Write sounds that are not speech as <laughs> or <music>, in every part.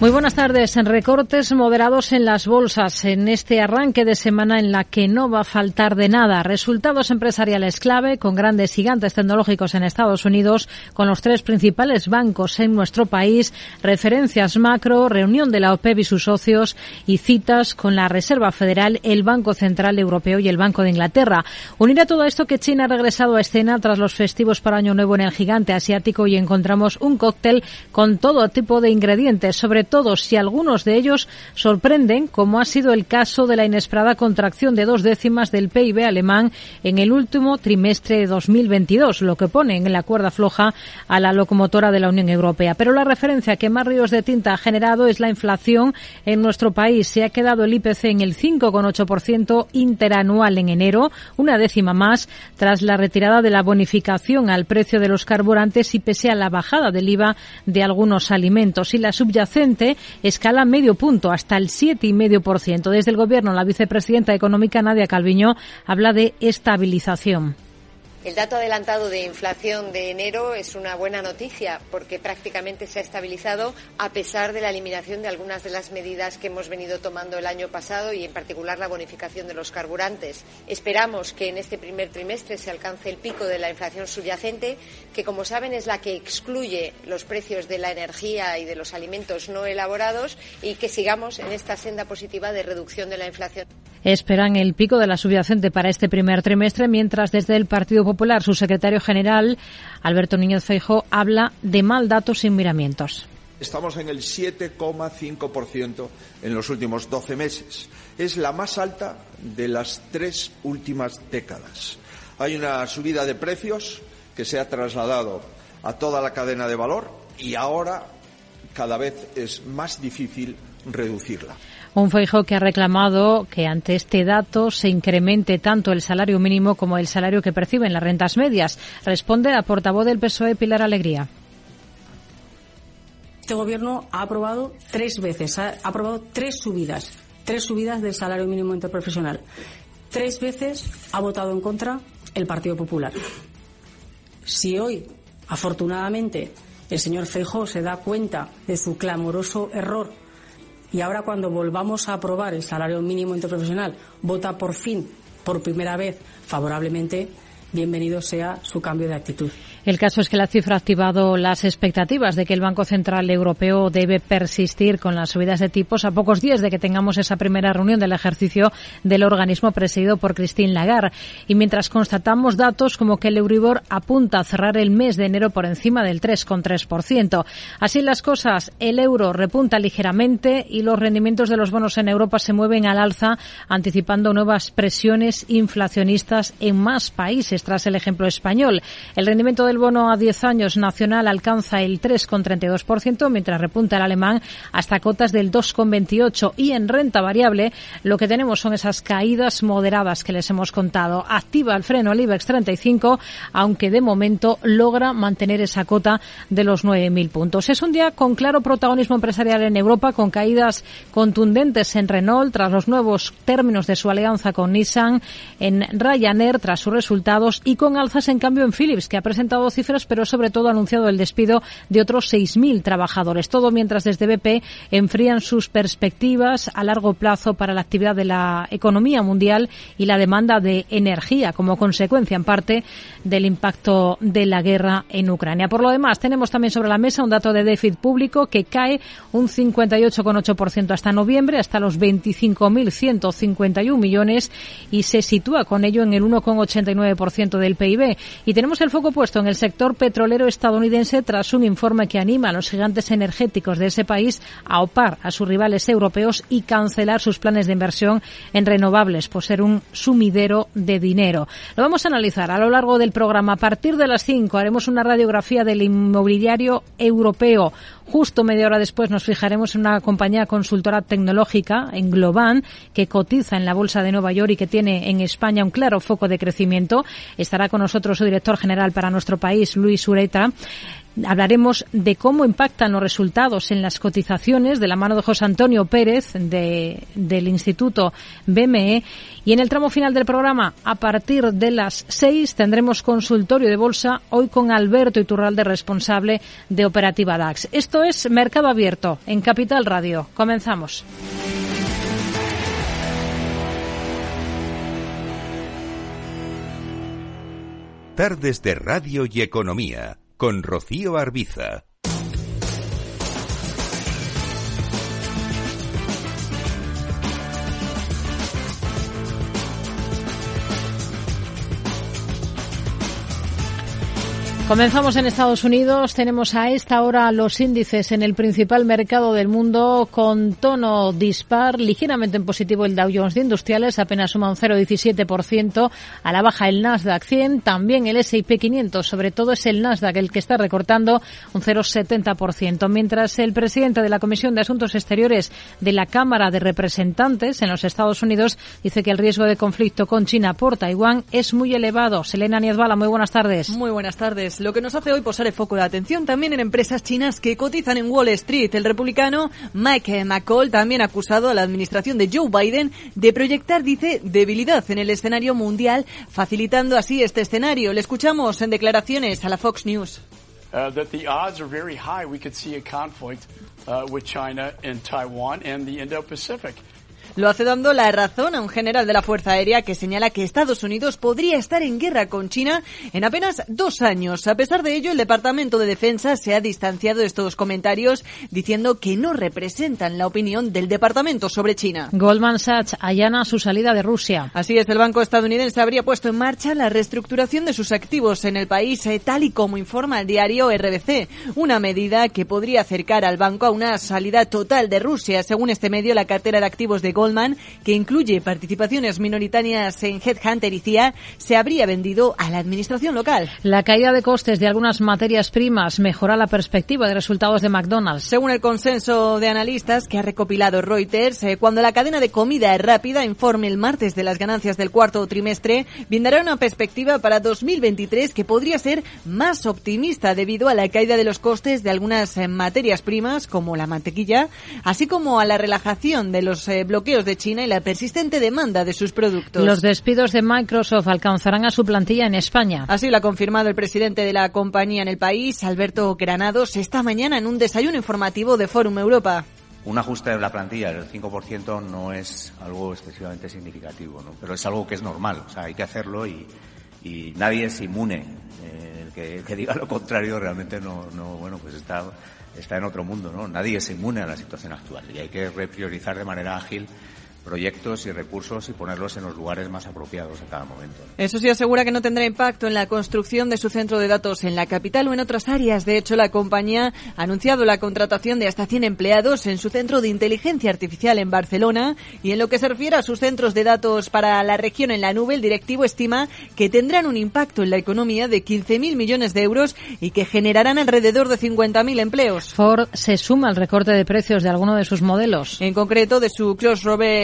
Muy buenas tardes. Recortes moderados en las bolsas en este arranque de semana en la que no va a faltar de nada. Resultados empresariales clave con grandes gigantes tecnológicos en Estados Unidos, con los tres principales bancos en nuestro país, referencias macro, reunión de la OPEP y sus socios y citas con la Reserva Federal, el Banco Central Europeo y el Banco de Inglaterra. Unir a todo esto que China ha regresado a escena tras los festivos para Año Nuevo en el gigante asiático y encontramos un cóctel con todo tipo de ingredientes, sobre todos si algunos de ellos sorprenden, como ha sido el caso de la inesperada contracción de dos décimas del PIB alemán en el último trimestre de 2022, lo que pone en la cuerda floja a la locomotora de la Unión Europea. Pero la referencia que más ríos de tinta ha generado es la inflación en nuestro país. Se ha quedado el IPC en el 5,8% interanual en enero, una décima más tras la retirada de la bonificación al precio de los carburantes y pese a la bajada del IVA de algunos alimentos. Y la subyacente escala medio punto hasta el 7,5%. Desde el Gobierno, la vicepresidenta económica Nadia Calviño habla de estabilización. El dato adelantado de inflación de enero es una buena noticia porque prácticamente se ha estabilizado a pesar de la eliminación de algunas de las medidas que hemos venido tomando el año pasado y en particular la bonificación de los carburantes. Esperamos que en este primer trimestre se alcance el pico de la inflación subyacente, que como saben es la que excluye los precios de la energía y de los alimentos no elaborados y que sigamos en esta senda positiva de reducción de la inflación. Esperan el pico de la subyacente para este primer trimestre, mientras desde el Partido Popular su secretario general, Alberto Niñez Feijo, habla de mal datos sin miramientos. Estamos en el 7,5% en los últimos 12 meses. Es la más alta de las tres últimas décadas. Hay una subida de precios que se ha trasladado a toda la cadena de valor y ahora cada vez es más difícil reducirla. Un Feijo que ha reclamado que ante este dato se incremente tanto el salario mínimo como el salario que perciben las rentas medias. Responde la portavoz del PSOE, Pilar Alegría. Este gobierno ha aprobado tres veces, ha aprobado tres subidas, tres subidas del salario mínimo interprofesional. Tres veces ha votado en contra el Partido Popular. Si hoy, afortunadamente, el señor Feijóo se da cuenta de su clamoroso error y ahora cuando volvamos a aprobar el salario mínimo interprofesional, vota por fin, por primera vez, favorablemente, bienvenido sea su cambio de actitud. El caso es que la cifra ha activado las expectativas de que el Banco Central Europeo debe persistir con las subidas de tipos a pocos días de que tengamos esa primera reunión del ejercicio del organismo presidido por Christine Lagarde. Y mientras constatamos datos como que el Euribor apunta a cerrar el mes de enero por encima del 3,3%. Así las cosas, el euro repunta ligeramente y los rendimientos de los bonos en Europa se mueven al alza, anticipando nuevas presiones inflacionistas en más países tras el ejemplo español. El rendimiento del bono a 10 años nacional alcanza el 3,32%, mientras repunta el alemán hasta cotas del 2,28%. Y en renta variable lo que tenemos son esas caídas moderadas que les hemos contado. Activa el freno el IBEX 35, aunque de momento logra mantener esa cota de los 9.000 puntos. Es un día con claro protagonismo empresarial en Europa, con caídas contundentes en Renault tras los nuevos términos de su alianza con Nissan, en Ryanair tras sus resultados y con alzas en cambio en Philips, que ha presentado cifras, pero sobre todo ha anunciado el despido de otros 6.000 trabajadores. Todo mientras desde BP enfrían sus perspectivas a largo plazo para la actividad de la economía mundial y la demanda de energía como consecuencia en parte del impacto de la guerra en Ucrania. Por lo demás, tenemos también sobre la mesa un dato de déficit público que cae un 58,8% hasta noviembre, hasta los 25.151 millones y se sitúa con ello en el 1,89% del PIB. Y tenemos el foco puesto en el sector petrolero estadounidense tras un informe que anima a los gigantes energéticos de ese país a opar a sus rivales europeos y cancelar sus planes de inversión en renovables por ser un sumidero de dinero. Lo vamos a analizar a lo largo del programa. A partir de las 5 haremos una radiografía del inmobiliario europeo Justo media hora después nos fijaremos en una compañía consultora tecnológica, en Globan, que cotiza en la Bolsa de Nueva York y que tiene en España un claro foco de crecimiento. Estará con nosotros su director general para nuestro país, Luis Ureta. Hablaremos de cómo impactan los resultados en las cotizaciones de la mano de José Antonio Pérez de, del Instituto BME. Y en el tramo final del programa, a partir de las seis, tendremos consultorio de bolsa, hoy con Alberto Iturralde, responsable de Operativa DAX. Esto es Mercado Abierto en Capital Radio. Comenzamos. Tardes de Radio y Economía con Rocío Arbiza. Comenzamos en Estados Unidos. Tenemos a esta hora los índices en el principal mercado del mundo con tono dispar, ligeramente en positivo el Dow Jones de Industriales, apenas suma un 0,17%. A la baja el Nasdaq 100, también el S&P 500, sobre todo es el Nasdaq el que está recortando un 0,70%. Mientras el presidente de la Comisión de Asuntos Exteriores de la Cámara de Representantes en los Estados Unidos dice que el riesgo de conflicto con China por Taiwán es muy elevado. Selena Niezbala, muy buenas tardes. Muy buenas tardes lo que nos hace hoy posar el foco de atención también en empresas chinas que cotizan en Wall Street. El republicano Mike McCall también ha acusado a la administración de Joe Biden de proyectar, dice, debilidad en el escenario mundial, facilitando así este escenario. Le escuchamos en declaraciones a la Fox News. China Indo-Pacific. Lo hace dando la razón a un general de la Fuerza Aérea que señala que Estados Unidos podría estar en guerra con China en apenas dos años. A pesar de ello, el Departamento de Defensa se ha distanciado de estos comentarios diciendo que no representan la opinión del Departamento sobre China. Goldman Sachs allana su salida de Rusia. Así es, el banco estadounidense habría puesto en marcha la reestructuración de sus activos en el país, eh, tal y como informa el diario RBC, una medida que podría acercar al banco a una salida total de Rusia. Según este medio, la cartera de activos de Goldman, que incluye participaciones minoritarias en Headhunter y CIA, se habría vendido a la administración local. La caída de costes de algunas materias primas mejora la perspectiva de resultados de McDonald's. Según el consenso de analistas que ha recopilado Reuters, eh, cuando la cadena de comida rápida informe el martes de las ganancias del cuarto trimestre, brindará una perspectiva para 2023 que podría ser más optimista debido a la caída de los costes de algunas eh, materias primas como la mantequilla, así como a la relajación de los eh, bloqueos de China y la persistente demanda de sus productos. Los despidos de Microsoft alcanzarán a su plantilla en España. Así lo ha confirmado el presidente de la compañía en el país, Alberto Granados, esta mañana en un desayuno informativo de Forum Europa. Un ajuste de la plantilla del 5% no es algo excesivamente significativo, ¿no? pero es algo que es normal, o sea, hay que hacerlo y, y nadie es inmune. Eh, el que, que, diga lo contrario realmente no, no bueno, pues está está en otro mundo, ¿no? Nadie es inmune a la situación actual y hay que repriorizar de manera ágil proyectos y recursos y ponerlos en los lugares más apropiados en cada momento. Eso sí asegura que no tendrá impacto en la construcción de su centro de datos en la capital o en otras áreas. De hecho, la compañía ha anunciado la contratación de hasta 100 empleados en su centro de inteligencia artificial en Barcelona y en lo que se refiere a sus centros de datos para la región en la nube, el directivo estima que tendrán un impacto en la economía de 15.000 millones de euros y que generarán alrededor de 50.000 empleos. Ford se suma al recorte de precios de alguno de sus modelos. En concreto, de su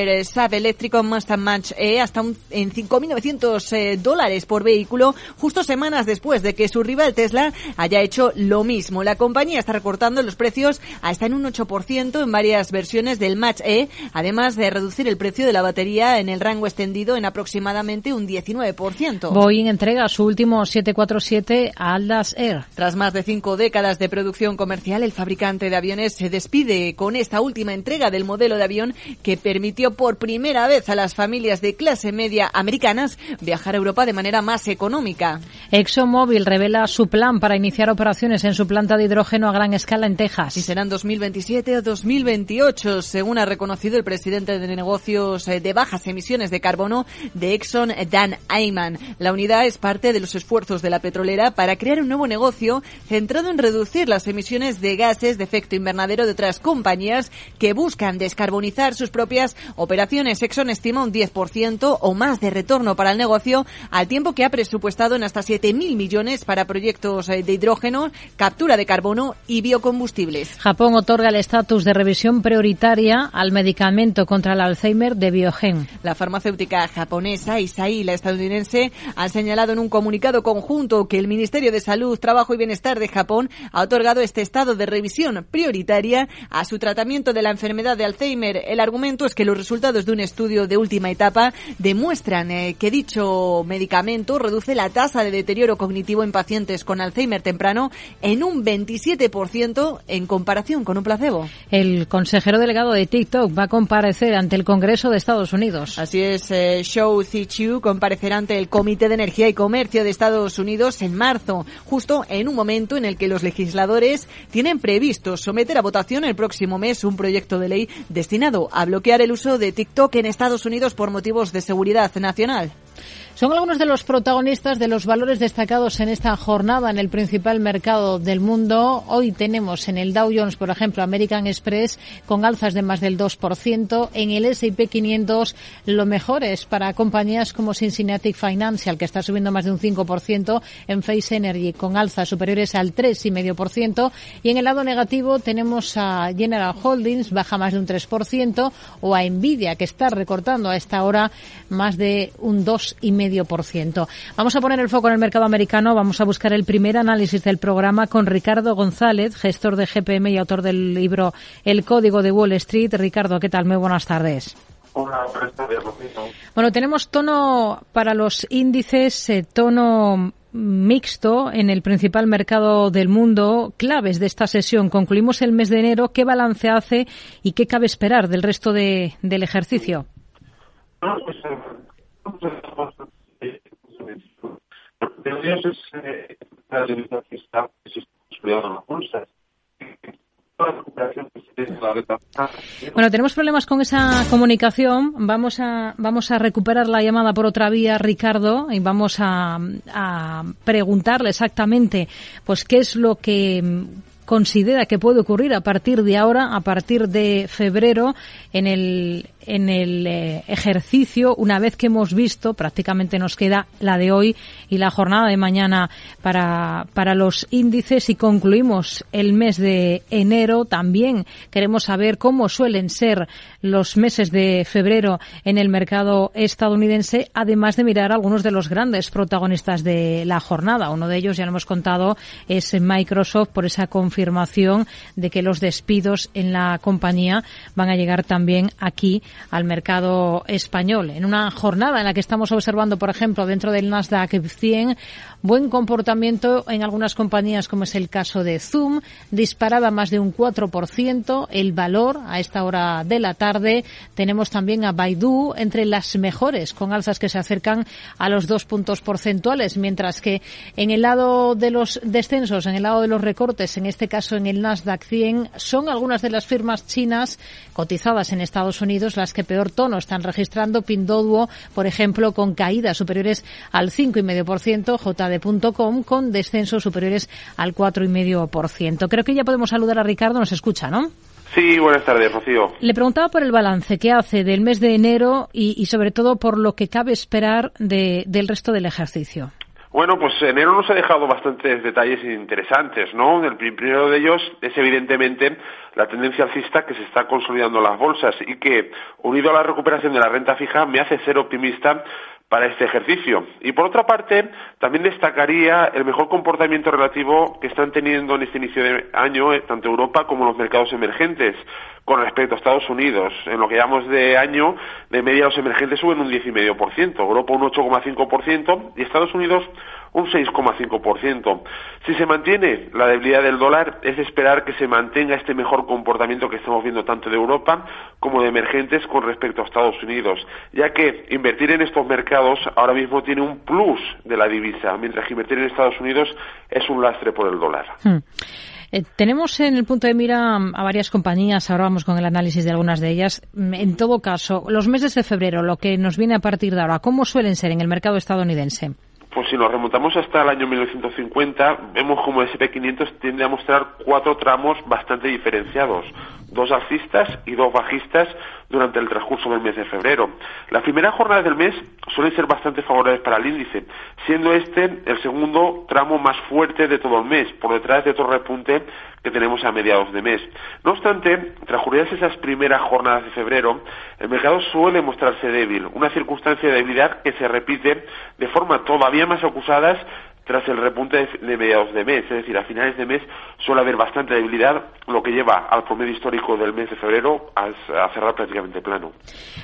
crossover SAP eléctrico Mustang Match E hasta un, en 5.900 eh, dólares por vehículo, justo semanas después de que su rival Tesla haya hecho lo mismo. La compañía está recortando los precios hasta en un 8% en varias versiones del Match E, además de reducir el precio de la batería en el rango extendido en aproximadamente un 19%. Boeing entrega su último 747 a Aldas Air. Tras más de cinco décadas de producción comercial, el fabricante de aviones se despide con esta última entrega del modelo de avión que permitió por primera vez a las familias de clase media americanas viajar a Europa de manera más económica. ExxonMobil revela su plan para iniciar operaciones en su planta de hidrógeno a gran escala en Texas. Y serán 2027 o 2028, según ha reconocido el presidente de negocios eh, de bajas emisiones de carbono de Exxon, Dan Ayman. La unidad es parte de los esfuerzos de la petrolera para crear un nuevo negocio centrado en reducir las emisiones de gases de efecto invernadero de otras compañías que buscan descarbonizar sus propias operaciones operaciones. Exxon estima un 10% o más de retorno para el negocio, al tiempo que ha presupuestado en hasta 7.000 millones para proyectos eh, de hidrógeno, captura de carbono y biocombustibles. Japón otorga el estatus de revisión prioritaria al medicamento contra el Alzheimer de Biogen. La farmacéutica japonesa Isai la estadounidense han señalado en un comunicado conjunto que el Ministerio de Salud, Trabajo y Bienestar de Japón ha otorgado este estado de revisión prioritaria a su tratamiento de la enfermedad de Alzheimer. El argumento es que los resultados de un estudio de última etapa demuestran eh, que dicho medicamento reduce la tasa de deterioro cognitivo en pacientes con Alzheimer temprano en un 27% en comparación con un placebo. El consejero delegado de TikTok va a comparecer ante el Congreso de Estados Unidos. Así es, eh, Shou Zichu comparecerá ante el Comité de Energía y Comercio de Estados Unidos en marzo, justo en un momento en el que los legisladores tienen previsto someter a votación el próximo mes un proyecto de ley destinado a bloquear el uso de TikTok en Estados Unidos por motivos de seguridad nacional. Son algunos de los protagonistas de los valores destacados en esta jornada en el principal mercado del mundo. Hoy tenemos en el Dow Jones, por ejemplo, American Express con alzas de más del 2%. En el S&P 500 lo mejor es para compañías como Cincinnati Financial, que está subiendo más de un 5%, en Face Energy con alzas superiores al 3,5%. Y en el lado negativo tenemos a General Holdings, baja más de un 3%, o a Nvidia, que está recortando a esta hora más de un 2,5%. Vamos a poner el foco en el mercado americano. Vamos a buscar el primer análisis del programa con Ricardo González, gestor de GPM y autor del libro El Código de Wall Street. Ricardo, ¿qué tal? Muy buenas tardes. Hola, buenas tardes, Bueno, tenemos tono para los índices, eh, tono mixto en el principal mercado del mundo. Claves de esta sesión. Concluimos el mes de enero. ¿Qué balance hace y qué cabe esperar del resto de, del ejercicio? Pues, eh, bueno, tenemos problemas con esa comunicación. Vamos a, vamos a recuperar la llamada por otra vía, Ricardo, y vamos a, a preguntarle exactamente, pues, qué es lo que considera que puede ocurrir a partir de ahora, a partir de febrero, en el, en el eh, ejercicio, una vez que hemos visto, prácticamente nos queda la de hoy y la jornada de mañana para, para los índices y concluimos el mes de enero. También queremos saber cómo suelen ser los meses de febrero en el mercado estadounidense, además de mirar algunos de los grandes protagonistas de la jornada. Uno de ellos, ya lo hemos contado, es Microsoft por esa confirmación de que los despidos en la compañía van a llegar también aquí al mercado español. En una jornada en la que estamos observando, por ejemplo, dentro del Nasdaq 100, buen comportamiento en algunas compañías, como es el caso de Zoom, disparada más de un 4%, el valor a esta hora de la tarde. Tenemos también a Baidu entre las mejores, con alzas que se acercan a los dos puntos porcentuales, mientras que en el lado de los descensos, en el lado de los recortes, en este caso en el Nasdaq 100, son algunas de las firmas chinas cotizadas en Estados Unidos las que peor tono están registrando. Pindoduo, por ejemplo, con caídas superiores al 5,5%, JD.com con descensos superiores al 4,5%. Creo que ya podemos saludar a Ricardo, nos escucha, ¿no? Sí, buenas tardes, Rocío. Le preguntaba por el balance que hace del mes de enero y, sobre todo por lo que cabe esperar del resto del ejercicio. Bueno, pues enero nos ha dejado bastantes detalles interesantes, ¿no? El primero de ellos es evidentemente la tendencia alcista que se está consolidando en las bolsas y que, unido a la recuperación de la renta fija, me hace ser optimista para este ejercicio. Y por otra parte, también destacaría el mejor comportamiento relativo que están teniendo en este inicio de año eh, tanto Europa como los mercados emergentes con respecto a Estados Unidos. En lo que llamamos de año, de media los emergentes suben un 10,5%, Europa un 8,5% y Estados Unidos un 6,5%. Si se mantiene la debilidad del dólar, es esperar que se mantenga este mejor comportamiento que estamos viendo tanto de Europa como de emergentes con respecto a Estados Unidos, ya que invertir en estos mercados ahora mismo tiene un plus de la divisa, mientras que invertir en Estados Unidos es un lastre por el dólar. Hmm. Eh, tenemos en el punto de mira a varias compañías, ahora vamos con el análisis de algunas de ellas. En todo caso, los meses de febrero, lo que nos viene a partir de ahora, ¿cómo suelen ser en el mercado estadounidense? Pues si nos remontamos hasta el año 1950, vemos como el SP500 tiende a mostrar cuatro tramos bastante diferenciados. Dos alcistas y dos bajistas durante el transcurso del mes de febrero. Las primeras jornadas del mes suelen ser bastante favorables para el índice, siendo este el segundo tramo más fuerte de todo el mes, por detrás de otro repunte que tenemos a mediados de mes. No obstante, transcurridas esas primeras jornadas de febrero, el mercado suele mostrarse débil, una circunstancia de debilidad que se repite de forma todavía más acusada tras el repunte de mediados de mes, es decir, a finales de mes suele haber bastante debilidad, lo que lleva al promedio histórico del mes de febrero a, cerrar prácticamente plano.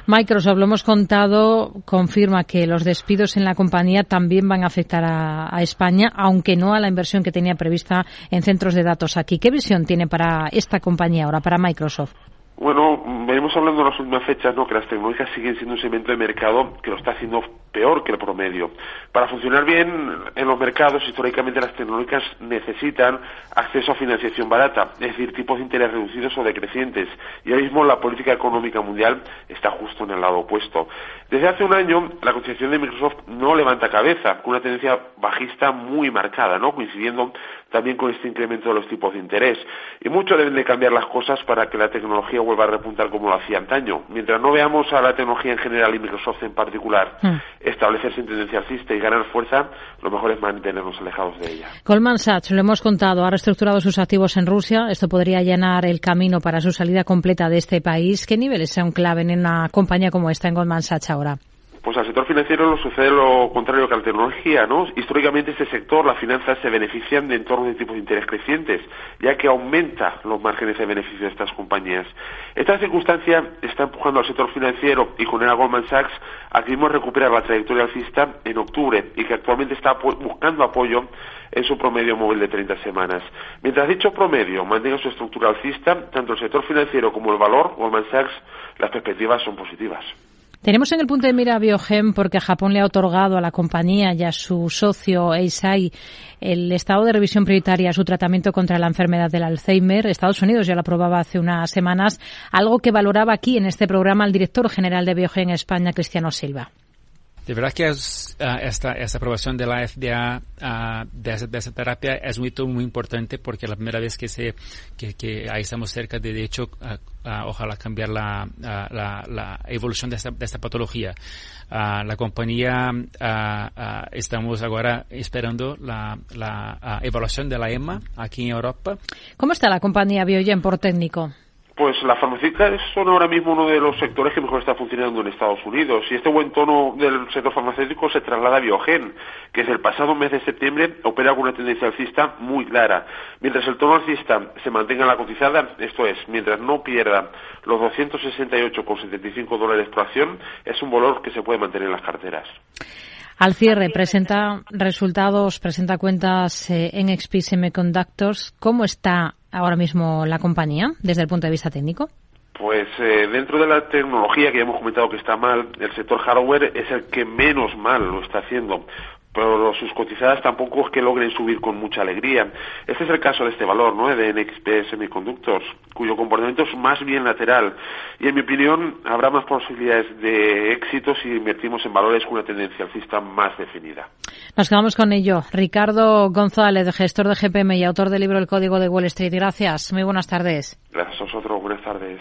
Microsoft, lo hemos contado, confirma que los despidos en la compañía también van a afectar a, a España, aunque no a la inversión que tenía prevista en centros de datos aquí. ¿Qué visión tiene para esta compañía ahora, para Microsoft? Bueno, venimos hablando en las últimas fechas, ¿no? Que las tecnológicas siguen siendo un segmento de mercado que lo está haciendo peor que el promedio. Para funcionar bien en los mercados, históricamente las tecnológicas necesitan acceso a financiación barata, es decir, tipos de interés reducidos o decrecientes. Y ahora mismo la política económica mundial está justo en el lado opuesto. Desde hace un año, la concesión de Microsoft no levanta cabeza, con una tendencia bajista muy marcada, ¿no? Coincidiendo también con este incremento de los tipos de interés. Y mucho deben de cambiar las cosas para que la tecnología vuelva a repuntar como lo hacía antaño. Mientras no veamos a la tecnología en general y Microsoft en particular hmm. establecerse en tendencia alcista y ganar fuerza, lo mejor es mantenernos alejados de ella. Goldman Sachs, lo hemos contado, ha reestructurado sus activos en Rusia. Esto podría llenar el camino para su salida completa de este país. ¿Qué niveles son clave en una compañía como esta en Goldman Sachs ahora? Pues al sector financiero lo sucede lo contrario que a la tecnología, ¿no? Históricamente este sector, las finanzas se benefician de entornos de tipos de interés crecientes, ya que aumenta los márgenes de beneficio de estas compañías. Esta circunstancia está empujando al sector financiero y con a Goldman Sachs a que recuperar la trayectoria alcista en octubre y que actualmente está buscando apoyo en su promedio móvil de 30 semanas. Mientras dicho promedio mantenga su estructura alcista, tanto el sector financiero como el valor, Goldman Sachs, las perspectivas son positivas. Tenemos en el punto de mira Biogen porque Japón le ha otorgado a la compañía y a su socio Eisai el estado de revisión prioritaria a su tratamiento contra la enfermedad del Alzheimer. Estados Unidos ya lo aprobaba hace unas semanas, algo que valoraba aquí en este programa el director general de Biogen España, Cristiano Silva. De verdad que uh, esta, esta aprobación de la FDA uh, de, esa, de, esa, terapia es muy, muy importante porque la primera vez que se estamos cerca de, de hecho uh, ojalá cambiar la, evolución de esta, de esta patología. la compañía estamos ahora esperando la, la evaluación de la EMA aquí en Europa. ¿Cómo está la compañía Biogen por técnico? Pues las farmacéuticas son ahora mismo uno de los sectores que mejor está funcionando en Estados Unidos y este buen tono del sector farmacéutico se traslada a Biogen, que desde el pasado mes de septiembre opera con una tendencia alcista muy clara. Mientras el tono alcista se mantenga en la cotizada, esto es, mientras no pierda los 268,75 dólares por acción, es un valor que se puede mantener en las carteras. Al cierre, presenta resultados, presenta cuentas eh, en XP Semiconductors. ¿Cómo está ahora mismo la compañía desde el punto de vista técnico? Pues eh, dentro de la tecnología que ya hemos comentado que está mal, el sector hardware es el que menos mal lo está haciendo pero sus cotizadas tampoco es que logren subir con mucha alegría. Este es el caso de este valor, ¿no? De NXP Semiconductors, cuyo comportamiento es más bien lateral. Y en mi opinión, habrá más posibilidades de éxito si invertimos en valores con una tendencia alcista más definida. Nos quedamos con ello. Ricardo González, gestor de GPM y autor del libro El Código de Wall Street. Gracias. Muy buenas tardes. Gracias a vosotros. Buenas tardes.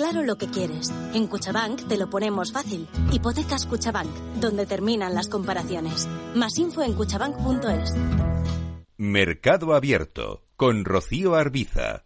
Claro lo que quieres. En Cuchabank te lo ponemos fácil. Hipotecas Cuchabank, donde terminan las comparaciones. Más info en cuchabank.es. Mercado Abierto con Rocío Arbiza.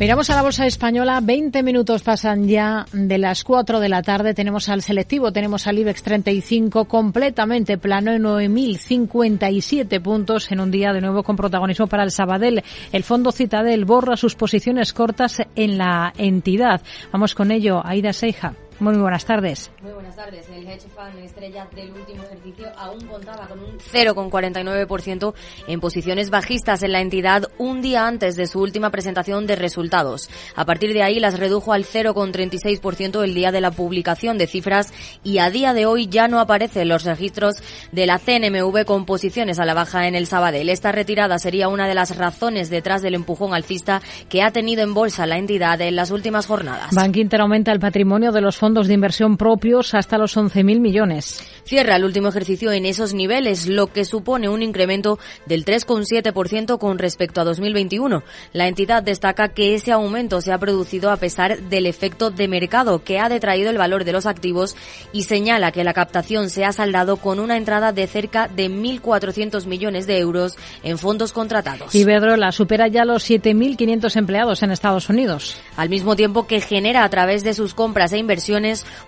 Miramos a la bolsa española, 20 minutos pasan ya de las 4 de la tarde, tenemos al selectivo, tenemos al IBEX 35 completamente plano en 9.057 puntos en un día de nuevo con protagonismo para el Sabadell. El fondo Citadel borra sus posiciones cortas en la entidad. Vamos con ello, Aida Seija. Muy buenas tardes. Muy buenas tardes. El hedge fund estrella del último ejercicio aún contaba con un 0,49% en posiciones bajistas en la entidad un día antes de su última presentación de resultados. A partir de ahí las redujo al 0,36% el día de la publicación de cifras y a día de hoy ya no aparecen los registros de la CNMV con posiciones a la baja en el Sabadell. Esta retirada sería una de las razones detrás del empujón alcista que ha tenido en bolsa la entidad en las últimas jornadas. Bank Inter aumenta el patrimonio de los fondos de inversión propios hasta los 11.000 millones. Cierra el último ejercicio en esos niveles, lo que supone un incremento del 3,7% con respecto a 2021. La entidad destaca que ese aumento se ha producido a pesar del efecto de mercado que ha detraído el valor de los activos y señala que la captación se ha saldado con una entrada de cerca de 1.400 millones de euros en fondos contratados. Iberdrola supera ya los 7.500 empleados en Estados Unidos. Al mismo tiempo que genera a través de sus compras e inversiones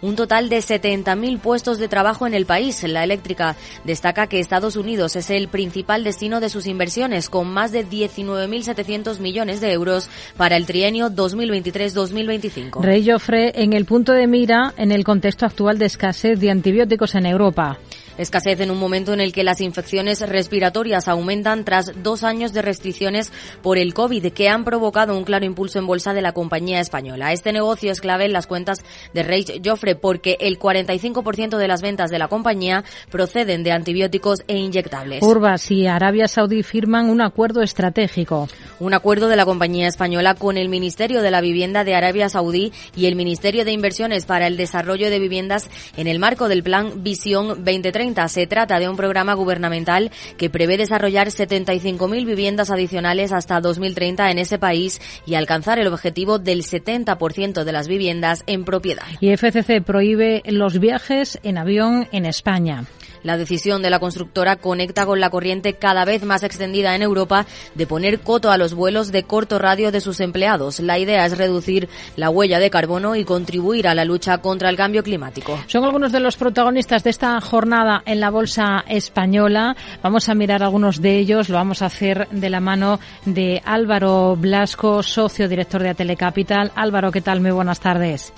un total de 70.000 puestos de trabajo en el país. La eléctrica destaca que Estados Unidos es el principal destino de sus inversiones, con más de 19.700 millones de euros para el trienio 2023-2025. Rey Joffre en el punto de mira en el contexto actual de escasez de antibióticos en Europa. Escasez en un momento en el que las infecciones respiratorias aumentan tras dos años de restricciones por el COVID que han provocado un claro impulso en bolsa de la compañía española. Este negocio es clave en las cuentas de Rey Joffre porque el 45% de las ventas de la compañía proceden de antibióticos e inyectables. Urbas y Arabia Saudí firman un acuerdo estratégico. Un acuerdo de la compañía española con el Ministerio de la Vivienda de Arabia Saudí y el Ministerio de Inversiones para el Desarrollo de Viviendas en el marco del Plan Visión 2030 se trata de un programa gubernamental que prevé desarrollar 75.000 viviendas adicionales hasta 2030 en ese país y alcanzar el objetivo del 70% de las viviendas en propiedad. Y FCC prohíbe los viajes en avión en España. La decisión de la constructora conecta con la corriente cada vez más extendida en Europa de poner coto a los vuelos de corto radio de sus empleados. La idea es reducir la huella de carbono y contribuir a la lucha contra el cambio climático. Son algunos de los protagonistas de esta jornada en la Bolsa Española. Vamos a mirar algunos de ellos. Lo vamos a hacer de la mano de Álvaro Blasco, socio director de Atelecapital. Álvaro, ¿qué tal? Muy buenas tardes.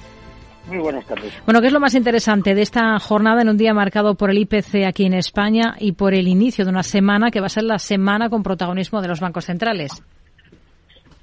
Muy buenas tardes. Bueno, ¿qué es lo más interesante de esta jornada en un día marcado por el IPC aquí en España y por el inicio de una semana que va a ser la semana con protagonismo de los bancos centrales?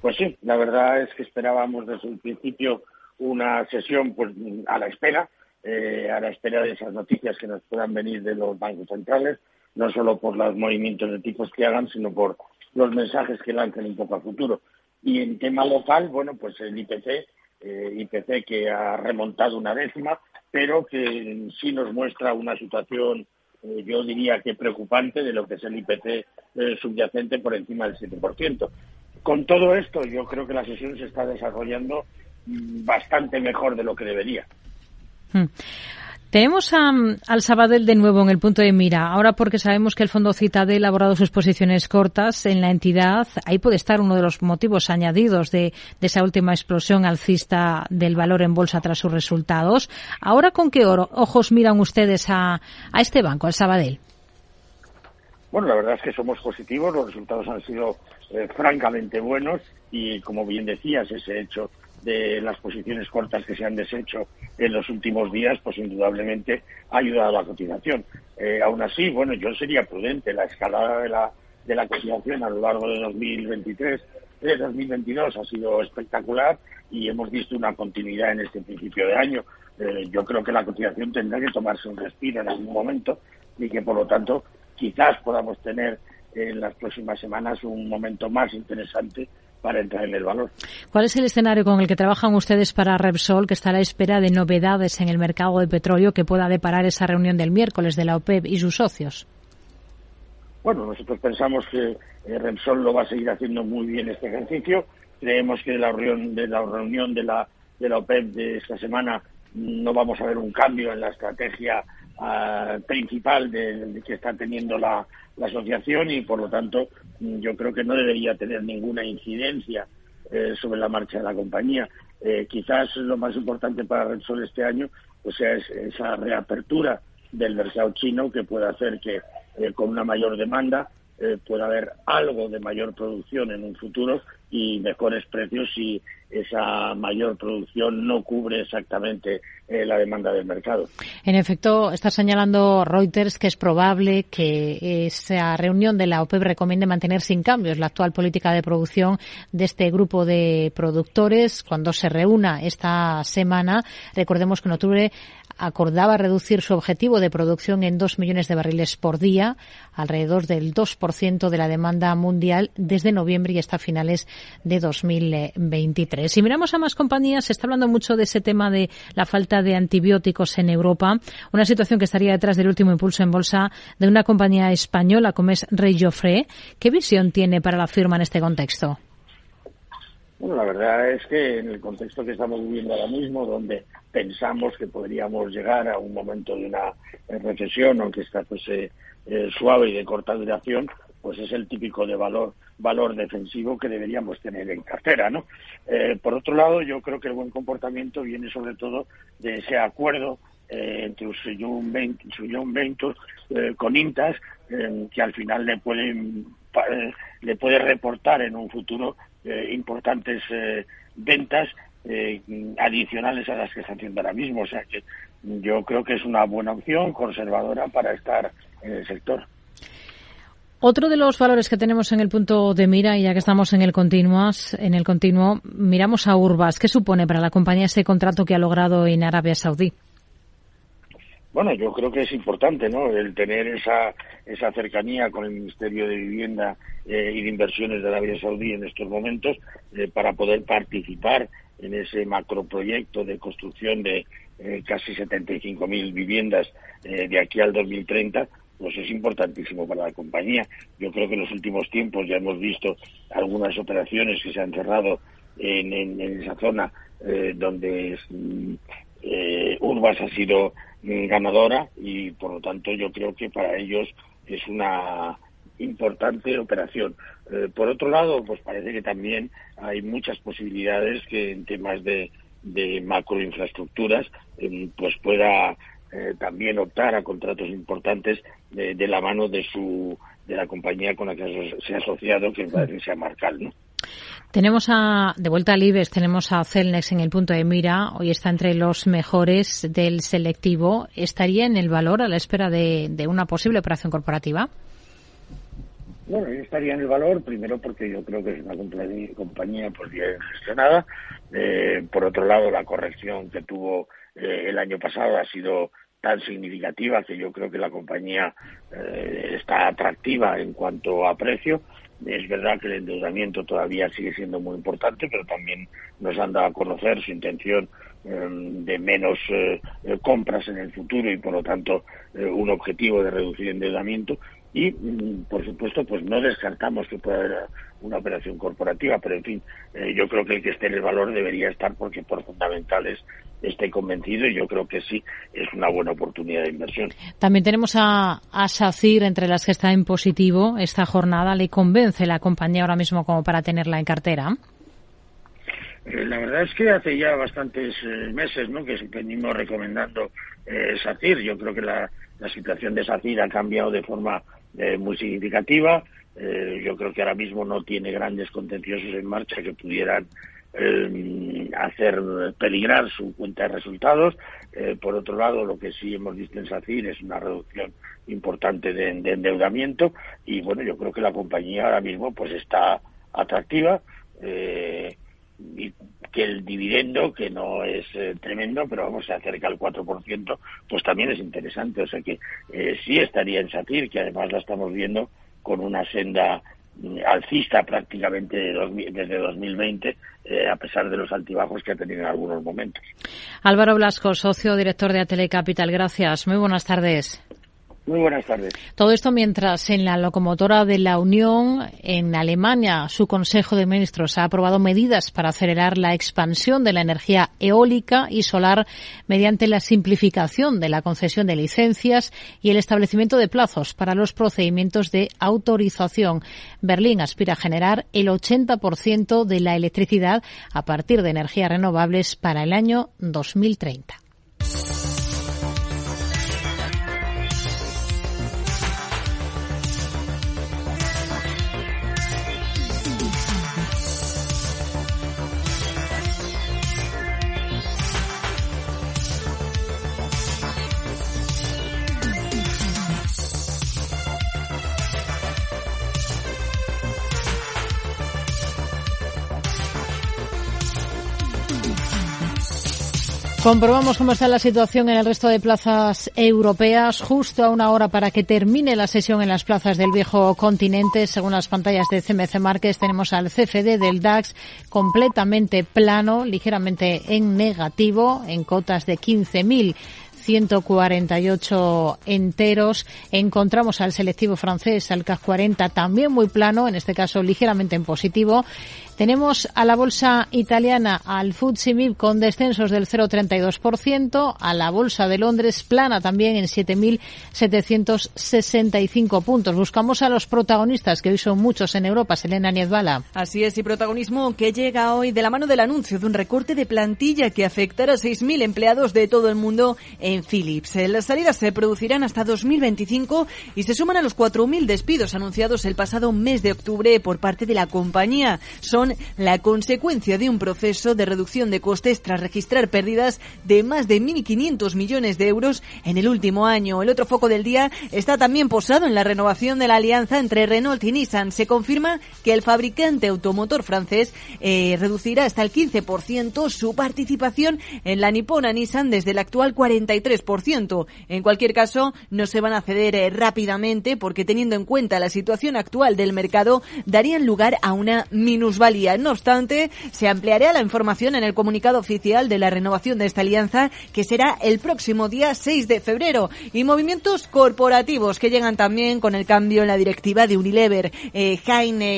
Pues sí, la verdad es que esperábamos desde el principio una sesión pues a la espera, eh, a la espera de esas noticias que nos puedan venir de los bancos centrales, no solo por los movimientos de tipos que hagan, sino por los mensajes que lancen un poco a futuro. Y en tema local, bueno, pues el IPC eh, IPC que ha remontado una décima, pero que sí nos muestra una situación, eh, yo diría que preocupante de lo que es el IPC eh, subyacente por encima del 7%. Con todo esto, yo creo que la sesión se está desarrollando mm, bastante mejor de lo que debería. Tenemos al Sabadell de nuevo en el punto de mira. Ahora porque sabemos que el Fondo Citadel ha elaborado sus posiciones cortas en la entidad. Ahí puede estar uno de los motivos añadidos de, esa última explosión alcista del valor en bolsa tras sus resultados. Ahora, ¿con qué ojos miran ustedes a, este banco, al Sabadell? Bueno, la verdad es que somos positivos. Los resultados han sido eh, francamente buenos y, como bien decías, ese hecho de las posiciones cortas que se han deshecho en los últimos días, pues indudablemente ha ayudado a la cotización. Eh, aún así, bueno, yo sería prudente. La escalada de la, de la cotización a lo largo de 2023, de 2022 ha sido espectacular y hemos visto una continuidad en este principio de año. Eh, yo creo que la cotización tendrá que tomarse un respiro en algún momento y que, por lo tanto, quizás podamos tener en las próximas semanas un momento más interesante para entrar en el valor. ¿Cuál es el escenario con el que trabajan ustedes para Repsol, que está a la espera de novedades en el mercado de petróleo que pueda deparar esa reunión del miércoles de la OPEP y sus socios? Bueno, nosotros pensamos que eh, Repsol lo va a seguir haciendo muy bien este ejercicio. Creemos que de la reunión de la, reunión de la, de la OPEP de esta semana no vamos a ver un cambio en la estrategia ah, principal de, que está teniendo la, la asociación y por lo tanto yo creo que no debería tener ninguna incidencia eh, sobre la marcha de la compañía. Eh, quizás lo más importante para Repsol este año pues sea esa reapertura del mercado chino que pueda hacer que eh, con una mayor demanda pueda haber algo de mayor producción en un futuro y mejores precios si esa mayor producción no cubre exactamente eh, la demanda del mercado. En efecto, está señalando Reuters que es probable que esa reunión de la OPEP recomiende mantener sin cambios la actual política de producción de este grupo de productores cuando se reúna esta semana. Recordemos que en octubre acordaba reducir su objetivo de producción en dos millones de barriles por día, alrededor del 2% de la demanda mundial desde noviembre y hasta finales de 2023. Si miramos a más compañías, se está hablando mucho de ese tema de la falta de antibióticos en Europa, una situación que estaría detrás del último impulso en bolsa de una compañía española como es Rey Joffre. ¿Qué visión tiene para la firma en este contexto? Bueno, la verdad es que en el contexto que estamos viviendo ahora mismo, donde pensamos que podríamos llegar a un momento de una recesión, aunque esta fuese eh, suave y de corta duración, pues es el típico de valor valor defensivo que deberíamos tener en cartera, ¿no? Eh, por otro lado, yo creo que el buen comportamiento viene sobre todo de ese acuerdo eh, entre Usuyun Venture eh, con Intas, que al final le pueden le puede reportar en un futuro importantes ventas adicionales a las que está haciendo ahora mismo. O sea que yo creo que es una buena opción conservadora para estar en el sector. Otro de los valores que tenemos en el punto de mira, y ya que estamos en el continuas, en el continuo, miramos a Urbas. ¿Qué supone para la compañía ese contrato que ha logrado en Arabia Saudí? Bueno, yo creo que es importante, ¿no? El tener esa, esa cercanía con el Ministerio de Vivienda eh, y de Inversiones de Arabia Saudí en estos momentos eh, para poder participar en ese macroproyecto de construcción de eh, casi 75.000 viviendas de aquí al 2030 pues es importantísimo para la compañía. Yo creo que en los últimos tiempos ya hemos visto algunas operaciones que se han cerrado en, esa zona eh, donde eh, Urbas ha sido ganadora y por lo tanto yo creo que para ellos es una importante operación. Eh, por otro lado, pues parece que también hay muchas posibilidades que en temas de, de macroinfraestructuras pues pueda eh, también optar a contratos importantes de, la mano de su de la compañía con la que se ha asociado, que parece sea Marcal, ¿no? Tenemos a, de vuelta al IBEX, tenemos a Celnex en el punto de mira. Hoy está entre los mejores del selectivo. ¿Estaría en el valor a la espera de, una posible operación corporativa? Bueno, estaría en el valor, primero porque yo creo que es una compañía pues bien gestionada. Eh, por otro lado, la corrección que tuvo eh, el año pasado ha sido tan significativa que yo creo que la compañía eh, está atractiva en cuanto a precio. Es verdad que el endeudamiento todavía sigue siendo muy importante, pero también nos han dado a conocer su intención em, de menos eh, compras en el futuro y, por lo tanto, un objetivo de reducir endeudamiento. Y, mm, por supuesto, pues no descartamos que pueda haber una operación corporativa, pero en fin, yo creo que el que esté en el valor debería estar porque por fundamentales esté convencido y yo creo que sí es una buena oportunidad de inversión. También tenemos a, a SACIR entre las que está en positivo esta jornada. ¿Le convence la compañía ahora mismo como para tenerla en cartera? Eh, la verdad es que hace ya bastantes eh, meses ¿no? que venimos recomendando eh, SACIR. Yo creo que la, la, situación de SACIR ha cambiado de forma eh, muy significativa. yo creo que ahora mismo no tiene grandes contenciosos en marcha que pudieran eh, hacer peligrar su cuenta de resultados. Eh, por otro lado, lo que sí hemos visto en SACIR es una reducción importante de, endeudamiento y bueno, yo creo que la compañía ahora mismo pues está atractiva eh, y que el dividendo, que no es eh, tremendo, pero vamos, se acerca al 4%, pues también es interesante. O sea que sí estaría en SACIR, que además la estamos viendo con una senda alcista prácticamente desde 2020, eh, a pesar de los altibajos que ha tenido en algunos momentos. Álvaro Blasco, socio director de Atele Capital, gracias. Muy buenas tardes. Muy buenas tardes. Todo esto mientras en la locomotora de la Unión, en Alemania, su Consejo de Ministros ha aprobado medidas para acelerar la expansión de la energía eólica y solar mediante la simplificación de la concesión de licencias y el establecimiento de plazos para los procedimientos de autorización. Berlín aspira a generar el 80% de la electricidad a partir de energías renovables para el año 2030. Comprobamos cómo está la situación en el resto de plazas europeas, justo a una hora para que termine la sesión en las plazas del viejo continente. Según las pantallas de CMC Márquez, tenemos al CFD del DAX completamente plano, ligeramente en negativo, en cotas de 15.000 148 enteros. Encontramos al selectivo francés, al CAC 40, también muy plano, en este caso ligeramente en positivo. Tenemos a la bolsa italiana, al FTSE MIB con descensos del 0,32%, a la bolsa de Londres plana también en 7.765 puntos. Buscamos a los protagonistas, que hoy son muchos en Europa, Selena Niezbala. Así es, y protagonismo que llega hoy de la mano del anuncio de un recorte de plantilla que afectará a 6.000 empleados de todo el mundo en Philips. Las salidas se producirán hasta 2025 y se suman a los 4.000 despidos anunciados el pasado mes de octubre por parte de la compañía. Son la consecuencia de un proceso de reducción de costes tras registrar pérdidas de más de 1.500 millones de euros en el último año. El otro foco del día está también posado en la renovación de la alianza entre Renault y Nissan. Se confirma que el fabricante automotor francés eh, reducirá hasta el 15% su participación en la nipona Nissan desde el actual 43%. En cualquier caso, no se van a ceder eh, rápidamente porque teniendo en cuenta la situación actual del mercado, darían lugar a una minusvalía no obstante, se ampliará la información en el comunicado oficial de la renovación de esta alianza, que será el próximo día 6 de febrero. Y movimientos corporativos que llegan también con el cambio en la directiva de Unilever. Eh,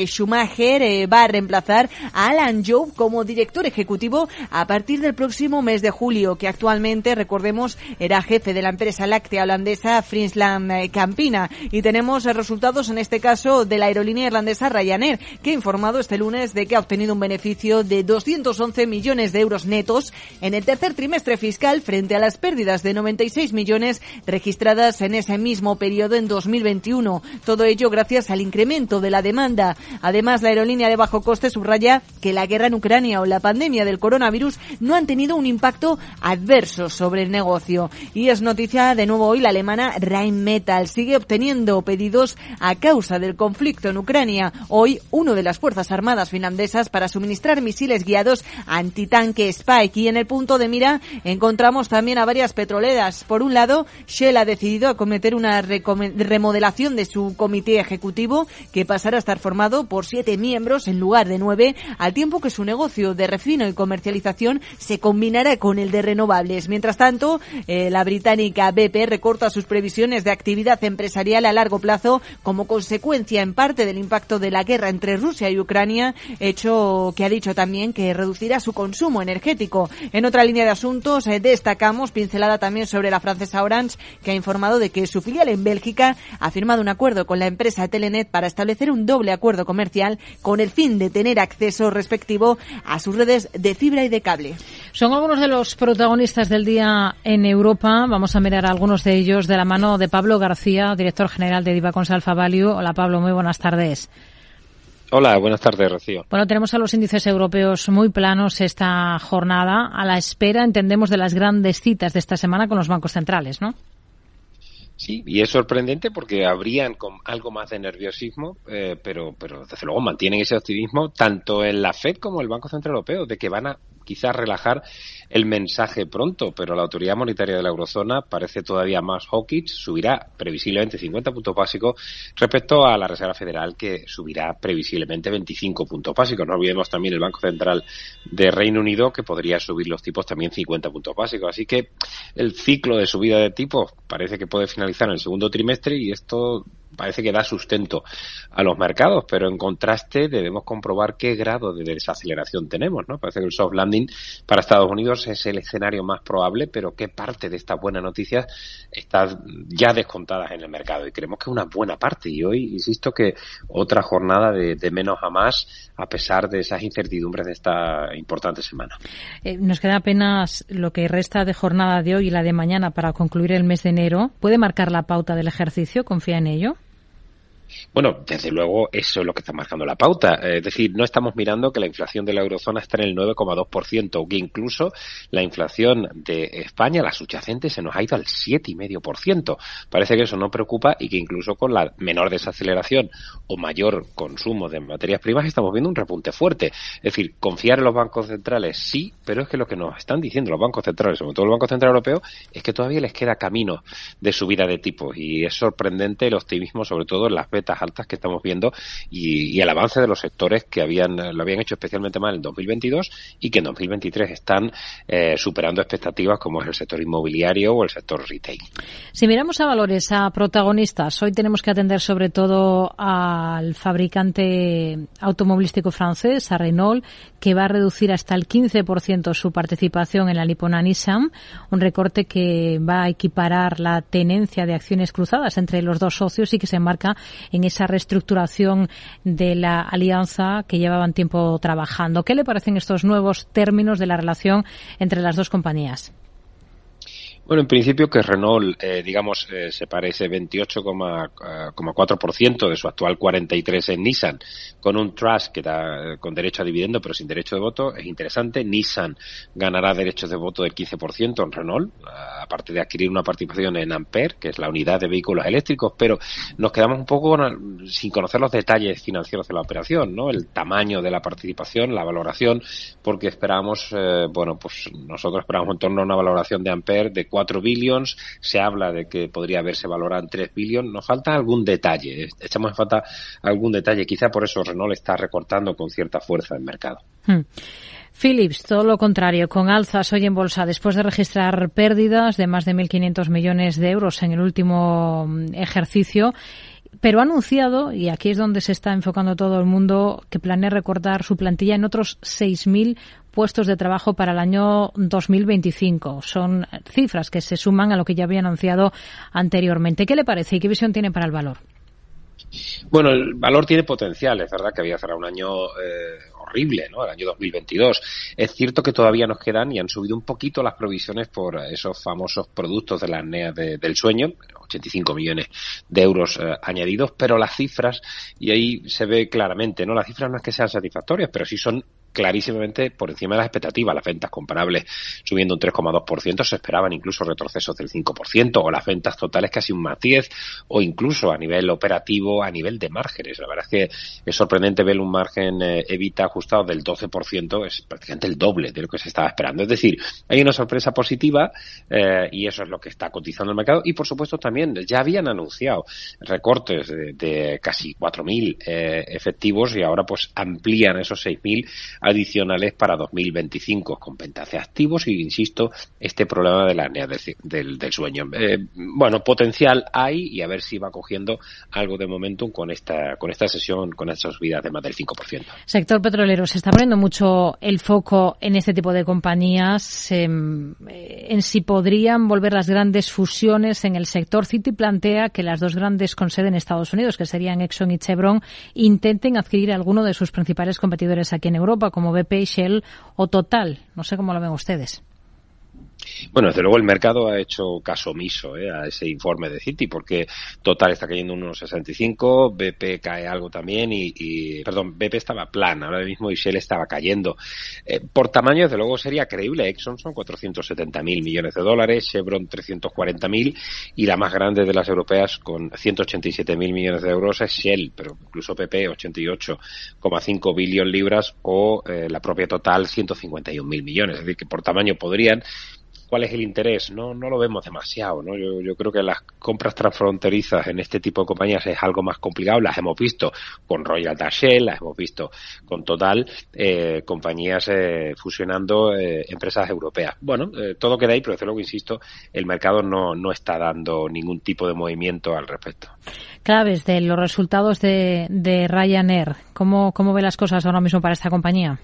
Schumacher eh, va a reemplazar a Alan Job como director ejecutivo a partir del próximo mes de julio, que actualmente, recordemos, era jefe de la empresa láctea holandesa Friesland eh, Campina. Y tenemos resultados, en este caso, de la aerolínea irlandesa Ryanair, que ha informado este lunes de que ha obtenido un beneficio de 211 millones de euros netos en el tercer trimestre fiscal frente a las pérdidas de 96 millones registradas en ese mismo periodo en 2021. Todo ello gracias al incremento de la demanda. Además, la aerolínea de bajo coste subraya que la guerra en Ucrania o la pandemia del coronavirus no han tenido un impacto adverso sobre el negocio. Y es noticia de nuevo hoy la alemana Rheinmetall sigue obteniendo pedidos a causa del conflicto en Ucrania. Hoy, uno de las Fuerzas Armadas finlandesas para suministrar misiles guiados antitanque Spike. Y en el punto de mira encontramos también a varias petroleras. Por un lado, Shell ha decidido acometer una remodelación de su comité ejecutivo que pasará a estar formado por siete miembros en lugar de nueve, al tiempo que su negocio de refino y comercialización se combinará con el de renovables. Mientras tanto, eh, la británica BP recorta sus previsiones de actividad empresarial a largo plazo como consecuencia en parte del impacto de la guerra entre Rusia y Ucrania, hecho que ha dicho también que reducirá su consumo energético. En otra línea de asuntos, eh, destacamos pincelada también sobre la francesa Orange, que ha informado de que su filial en Bélgica ha firmado un acuerdo con la empresa Telenet para establecer un doble acuerdo comercial con el fin de tener acceso respectivo a sus redes de fibra y de cable. Son algunos de los protagonistas del día en Europa. Vamos a mirar algunos de ellos de la mano de Pablo García, director general de Diva Consalfa Value. Hola Pablo, muy buenas tardes. Hola, buenas tardes, Rocío. Bueno, tenemos a los índices europeos muy planos esta jornada, a la espera, entendemos, de las grandes citas de esta semana con los bancos centrales, ¿no? Sí, y es sorprendente porque habrían con algo más de nerviosismo, eh, pero, pero desde luego mantienen ese optimismo tanto en la Fed como el Banco Central Europeo de que van a quizás relajar el mensaje pronto, pero la autoridad monetaria de la eurozona parece todavía más hawkish, subirá previsiblemente 50 puntos básicos respecto a la Reserva Federal que subirá previsiblemente 25 puntos básicos. No olvidemos también el Banco Central de Reino Unido que podría subir los tipos también 50 puntos básicos. Así que el ciclo de subida de tipos parece que puede finalizar en el segundo trimestre y esto parece que da sustento a los mercados, pero en contraste debemos comprobar qué grado de desaceleración tenemos, ¿no? Parece que el soft landing para Estados Unidos es el escenario más probable, pero qué parte de estas buenas noticias está ya descontadas en el mercado y creemos que una buena parte y hoy insisto que otra jornada de, menos a más a pesar de esas incertidumbres de esta importante semana. Eh, nos queda apenas lo que resta de jornada de hoy y la de mañana para concluir el mes de enero. ¿Puede marcar la pauta del ejercicio? ¿Confía en ello? Bueno, desde luego eso es lo que está marcando la pauta. Es decir, no estamos mirando que la inflación de la eurozona está en el 9,2%, o que incluso la inflación de España, la subyacente, se nos ha ido al 7,5%. Parece que eso no preocupa y que incluso con la menor desaceleración o mayor consumo de materias primas estamos viendo un repunte fuerte. Es decir, confiar en los bancos centrales sí, pero es que lo que nos están diciendo los bancos centrales, sobre todo el Banco Central Europeo, es que todavía les queda camino de subida de tipos y es sorprendente el optimismo, sobre todo en las altas que estamos viendo y, el avance de los sectores que habían lo habían hecho especialmente mal en 2022 y que en 2023 están eh, superando expectativas como es el sector inmobiliario o el sector retail. Si miramos a valores, a protagonistas, hoy tenemos que atender sobre todo al fabricante automovilístico francés, a Renault, que va a reducir hasta el 15% su participación en la Nissan, un recorte que va a equiparar la tenencia de acciones cruzadas entre los dos socios y que se enmarca en esa reestructuración de la alianza que llevaban tiempo trabajando. ¿Qué le parecen estos nuevos términos de la relación entre las dos compañías? Bueno, en principio que Renault, eh, digamos, eh, se parece 28,4% de su actual 43 en Nissan, con un trust que da con derecho a dividendo pero sin derecho de voto, es interesante. Nissan ganará derechos de voto del 15% en Renault, aparte de adquirir una participación en Ampere, que es la unidad de vehículos eléctricos, pero nos quedamos un poco sin conocer los detalles financieros de la operación, ¿no? El tamaño de la participación, la valoración, porque esperamos, eh, bueno, pues nosotros esperamos en torno a una valoración de Ampere de 4 4 billions, se habla de que podría haberse valorado en 3 billions, nos falta algún detalle, echamos en falta algún detalle, quizá por eso Renault está recortando con cierta fuerza el mercado. Hmm. Philips, todo lo contrario, con alzas hoy en bolsa después de registrar pérdidas de más de 1.500 millones de euros en el último mm, ejercicio pero ha anunciado, y aquí es donde se está enfocando todo el mundo, que planea recortar su plantilla en otros 6.000 puestos de trabajo para el año 2025. Son cifras que se suman a lo que ya había anunciado anteriormente. ¿Qué le parece y qué visión tiene para el valor? Bueno, el valor tiene potencial. Es verdad que había cerrado un año eh, horrible, ¿no? El año 2022. Es cierto que todavía nos quedan y han subido un poquito las provisiones por esos famosos productos de la NEA del sueño, 85 millones de euros eh, añadidos, pero las cifras, y ahí se ve claramente, ¿no? Las cifras no es que sean satisfactorias, pero sí son clarísimamente por encima de las expectativas. Las ventas comparables subiendo un 3,2%, se esperaban incluso retrocesos del 5%, o las ventas totales casi un más 10, o incluso a nivel operativo, a nivel de márgenes. La verdad es que es sorprendente ver un margen eh, evita ajustado del 12%, es prácticamente el doble de lo que se estaba esperando. Es decir, hay una sorpresa positiva eh, y eso es lo que está cotizando el mercado. Y por supuesto también ya habían anunciado recortes de, casi 4.000 eh, efectivos y ahora pues amplían esos 6.000 adicionales para 2025 con ventas de activos y, insisto, este problema de la apnea del, sueño. Eh, bueno, potencial hay y a ver si va cogiendo algo de momentum con esta, con esta sesión, con estas subidas de más del 5%. Sector petrolero, se está poniendo mucho el foco en este tipo de compañías, em, en, si podrían volver las grandes fusiones en el sector. Citi plantea que las dos grandes con sede en Estados Unidos, que serían Exxon y Chevron, intenten adquirir alguno de sus principales competidores aquí en Europa, como BP, Shell o Total. No sé cómo lo ven ustedes. Bueno, desde luego el mercado ha hecho caso omiso ¿eh? a ese informe de Citi, porque Total está cayendo un 1,65, BP cae algo también y, perdón, BP estaba plan ahora mismo y Shell estaba cayendo. Eh, por tamaño, desde luego sería creíble. Exxon son 470.000 millones de dólares, Chevron 340.000 y la más grande de las europeas con 187.000 millones de euros es Shell, pero incluso BP 88,5 billones libras o eh, la propia Total 151.000 millones. Es decir, que por tamaño podrían cuál es el interés. No, no lo vemos demasiado, ¿no? Yo, creo que las compras transfronterizas en este tipo de compañías es algo más complicado. Las hemos visto con Royal Dutch las hemos visto con Total, eh, compañías eh, fusionando eh, empresas europeas. Bueno, todo queda ahí, pero desde luego, insisto, el mercado no, no está dando ningún tipo de movimiento al respecto. Claves de los resultados de, de Ryanair. ¿Cómo, ¿Cómo ve las cosas ahora mismo para esta compañía?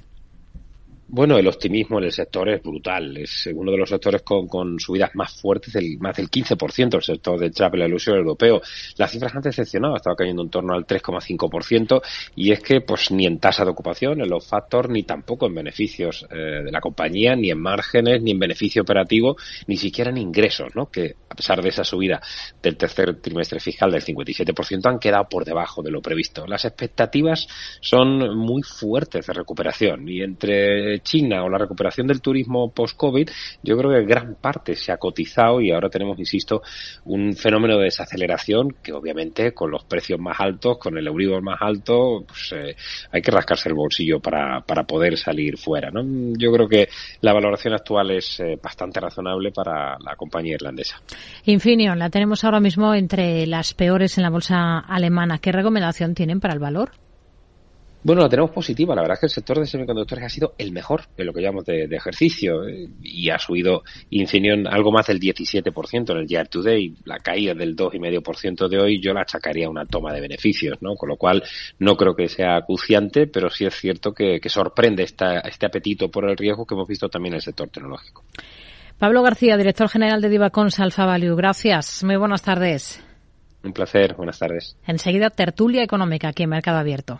Bueno, el optimismo en el sector es brutal. Es uno de los sectores con, subidas más fuertes, del, más del 15% el sector del travel ilusión europeo. Las cifras han decepcionado, estaba cayendo en torno al 3,5% y es que pues ni en tasa de ocupación, en los factores, ni tampoco en beneficios eh, de la compañía, ni en márgenes, ni en beneficio operativo, ni siquiera en ingresos, ¿no? Que a pesar de esa subida del tercer trimestre fiscal del 57% han quedado por debajo de lo previsto. Las expectativas son muy fuertes de recuperación y entre China o la recuperación del turismo post-COVID, yo creo que gran parte se ha cotizado y ahora tenemos, insisto, un fenómeno de desaceleración que obviamente con los precios más altos, con el Euribor más alto, pues eh, hay que rascarse el bolsillo para, para poder salir fuera. ¿no? Yo creo que la valoración actual es eh, bastante razonable para la compañía irlandesa. Infineon, la tenemos ahora mismo entre las peores en la bolsa alemana. ¿Qué recomendación tienen para el valor? Bueno, la tenemos positiva. La verdad es que el sector de semiconductores ha sido el mejor en lo que llamamos de, ejercicio eh, y ha subido Infineon algo más del 17% en el year to day. La caída del 2,5% de hoy yo la achacaría a una toma de beneficios, ¿no? Con lo cual no creo que sea acuciante, pero sí es cierto que, sorprende esta, este apetito por el riesgo que hemos visto también en el sector tecnológico. Pablo García, director general de Divacons Alfa Value. Gracias. Muy buenas tardes. Un placer. Buenas tardes. Enseguida, tertulia económica aquí en Mercado Abierto.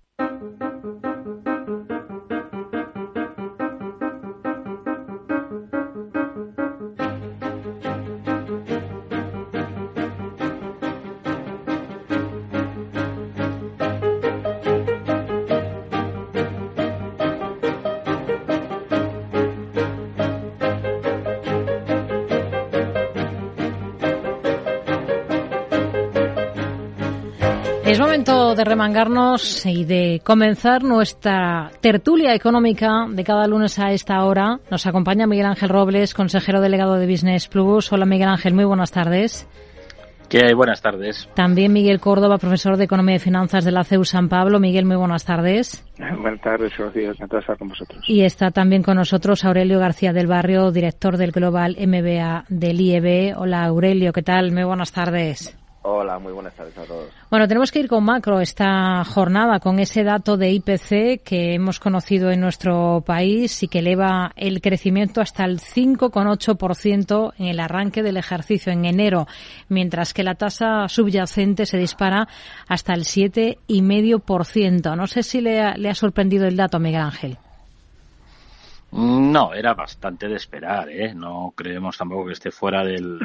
Momento de remangarnos y de comenzar nuestra tertulia económica de cada lunes a esta hora. Nos acompaña Miguel Ángel Robles, consejero delegado de Business Plus. Hola Miguel Ángel, muy buenas tardes. ¿Qué hay? Buenas tardes. También Miguel Córdoba, profesor de Economía y Finanzas de la CEU San Pablo. Miguel, muy buenas tardes. <laughs> Buenas tardes, Rocío. Encantado de estar con vosotros. Y está también con nosotros Aurelio García del Barrio, director del Global MBA del IEB. Hola Aurelio, ¿qué tal? Muy buenas tardes. Hola, muy buenas tardes a todos. Bueno, tenemos que ir con macro esta jornada, con ese dato de IPC que hemos conocido en nuestro país y que eleva el crecimiento hasta el 5,8% en el arranque del ejercicio en enero, mientras que la tasa subyacente se dispara hasta el 7,5%. No sé si le ha, le ha sorprendido el dato, Miguel Ángel. No, era bastante de esperar, ¿eh? No creemos tampoco que esté fuera del...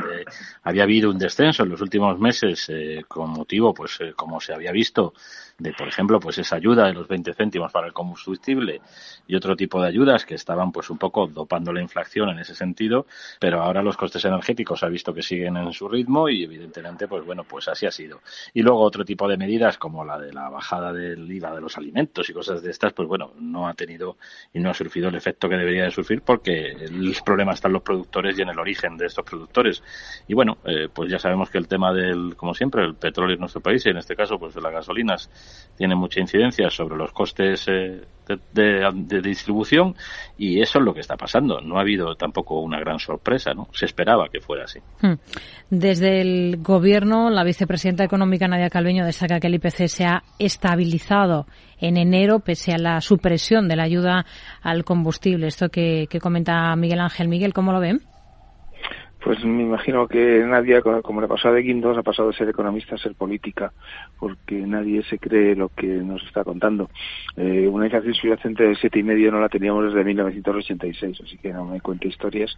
Había habido un descenso en los últimos meses eh, con motivo, pues eh, como se había visto, de, por ejemplo, pues esa ayuda de los 20 céntimos para el combustible y otro tipo de ayudas que estaban pues un poco dopando la inflación en ese sentido, pero ahora los costes energéticos ha visto que siguen en su ritmo y evidentemente pues bueno, pues así ha sido. Y luego otro tipo de medidas como la de la bajada del IVA de los alimentos y cosas de estas, pues bueno, no ha tenido y no ha surgido el efecto que debería de surgir porque el problema está en los productores y en el origen de estos productores. Y bueno, eh, pues ya sabemos que el tema del, como siempre, el petróleo en nuestro país y en este caso pues de las gasolinas tiene mucha incidencia sobre los costes eh, de, distribución y eso es lo que está pasando. No ha habido tampoco una gran sorpresa, ¿no? Se esperaba que fuera así. Hmm. Desde el gobierno, la vicepresidenta económica Nadia Calviño destaca que el IPC se ha estabilizado en enero pese a la supresión de la ayuda al combustible. Esto que, que comenta Miguel Ángel. Miguel, ¿cómo lo ven? Pues me imagino que nadie, como le pasó a De Guindos, ha pasado de ser economista a ser política, porque nadie se cree lo que nos está contando. Eh, una inflación subyacente del siete y medio no la teníamos desde 1986, así que no me cuente historias.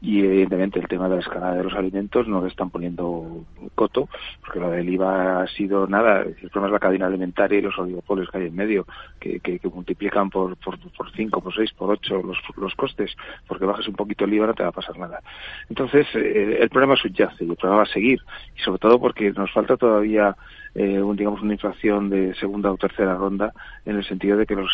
Y evidentemente el tema de la escalada de los alimentos no le están poniendo coto, porque lo del IVA ha sido nada. El problema es la cadena alimentaria y los oligopolios que hay en medio, que, que, multiplican por, por, por cinco, por seis, por ocho los, los costes, porque bajas un poquito el IVA no te va a pasar nada. Entonces, eh, el problema subyace y el problema va a seguir. Y sobre todo porque nos falta todavía eh, un, digamos una inflación de segunda o tercera ronda en el sentido de que los,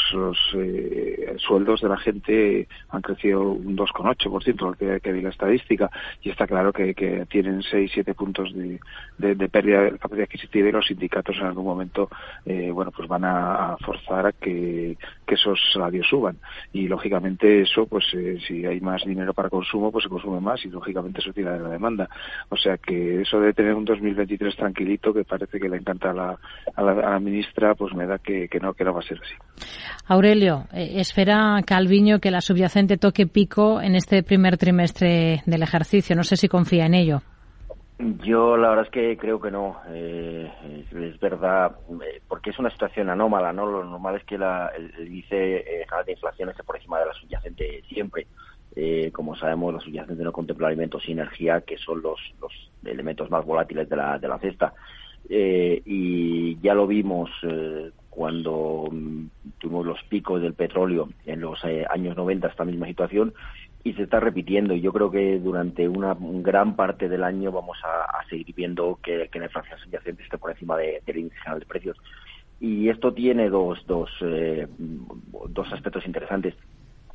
eh, sueldos de la gente han crecido un 2,8%, lo que, que diga la estadística, y está claro que, tienen 6, 7 puntos de, de, pérdida de capacidad adquisitiva y los sindicatos en algún momento eh, bueno pues van a, forzar a que, esos salarios suban. Y lógicamente eso, pues eh, si hay más dinero para consumo, pues se consume más y lógicamente eso tira de la demanda. O sea que eso de tener un 2023 tranquilito, que parece que le encanta a la, a la, ministra, pues me da que, no, que no va a ser así. Aurelio, eh, espera Calviño que la subyacente toque pico en este primer trimestre del ejercicio. No sé si confía en ello. Yo la verdad es que creo que no. Eh, es, verdad, eh, porque es una situación anómala, ¿no? Lo normal es que la, el, índice general de inflación esté por encima de la subyacente siempre. como sabemos, la subyacente no contempla alimentos y energía, que son los, los elementos más volátiles de la, de la cesta. Eh, y ya lo vimos eh, cuando mm, tuvimos los picos del petróleo en los eh, años 90, esta misma situación, y se está repitiendo. Y yo creo que durante una gran parte del año vamos a, seguir viendo que, la inflación subyacente esté por encima del índice general de precios. Y esto tiene dos, dos, dos aspectos interesantes.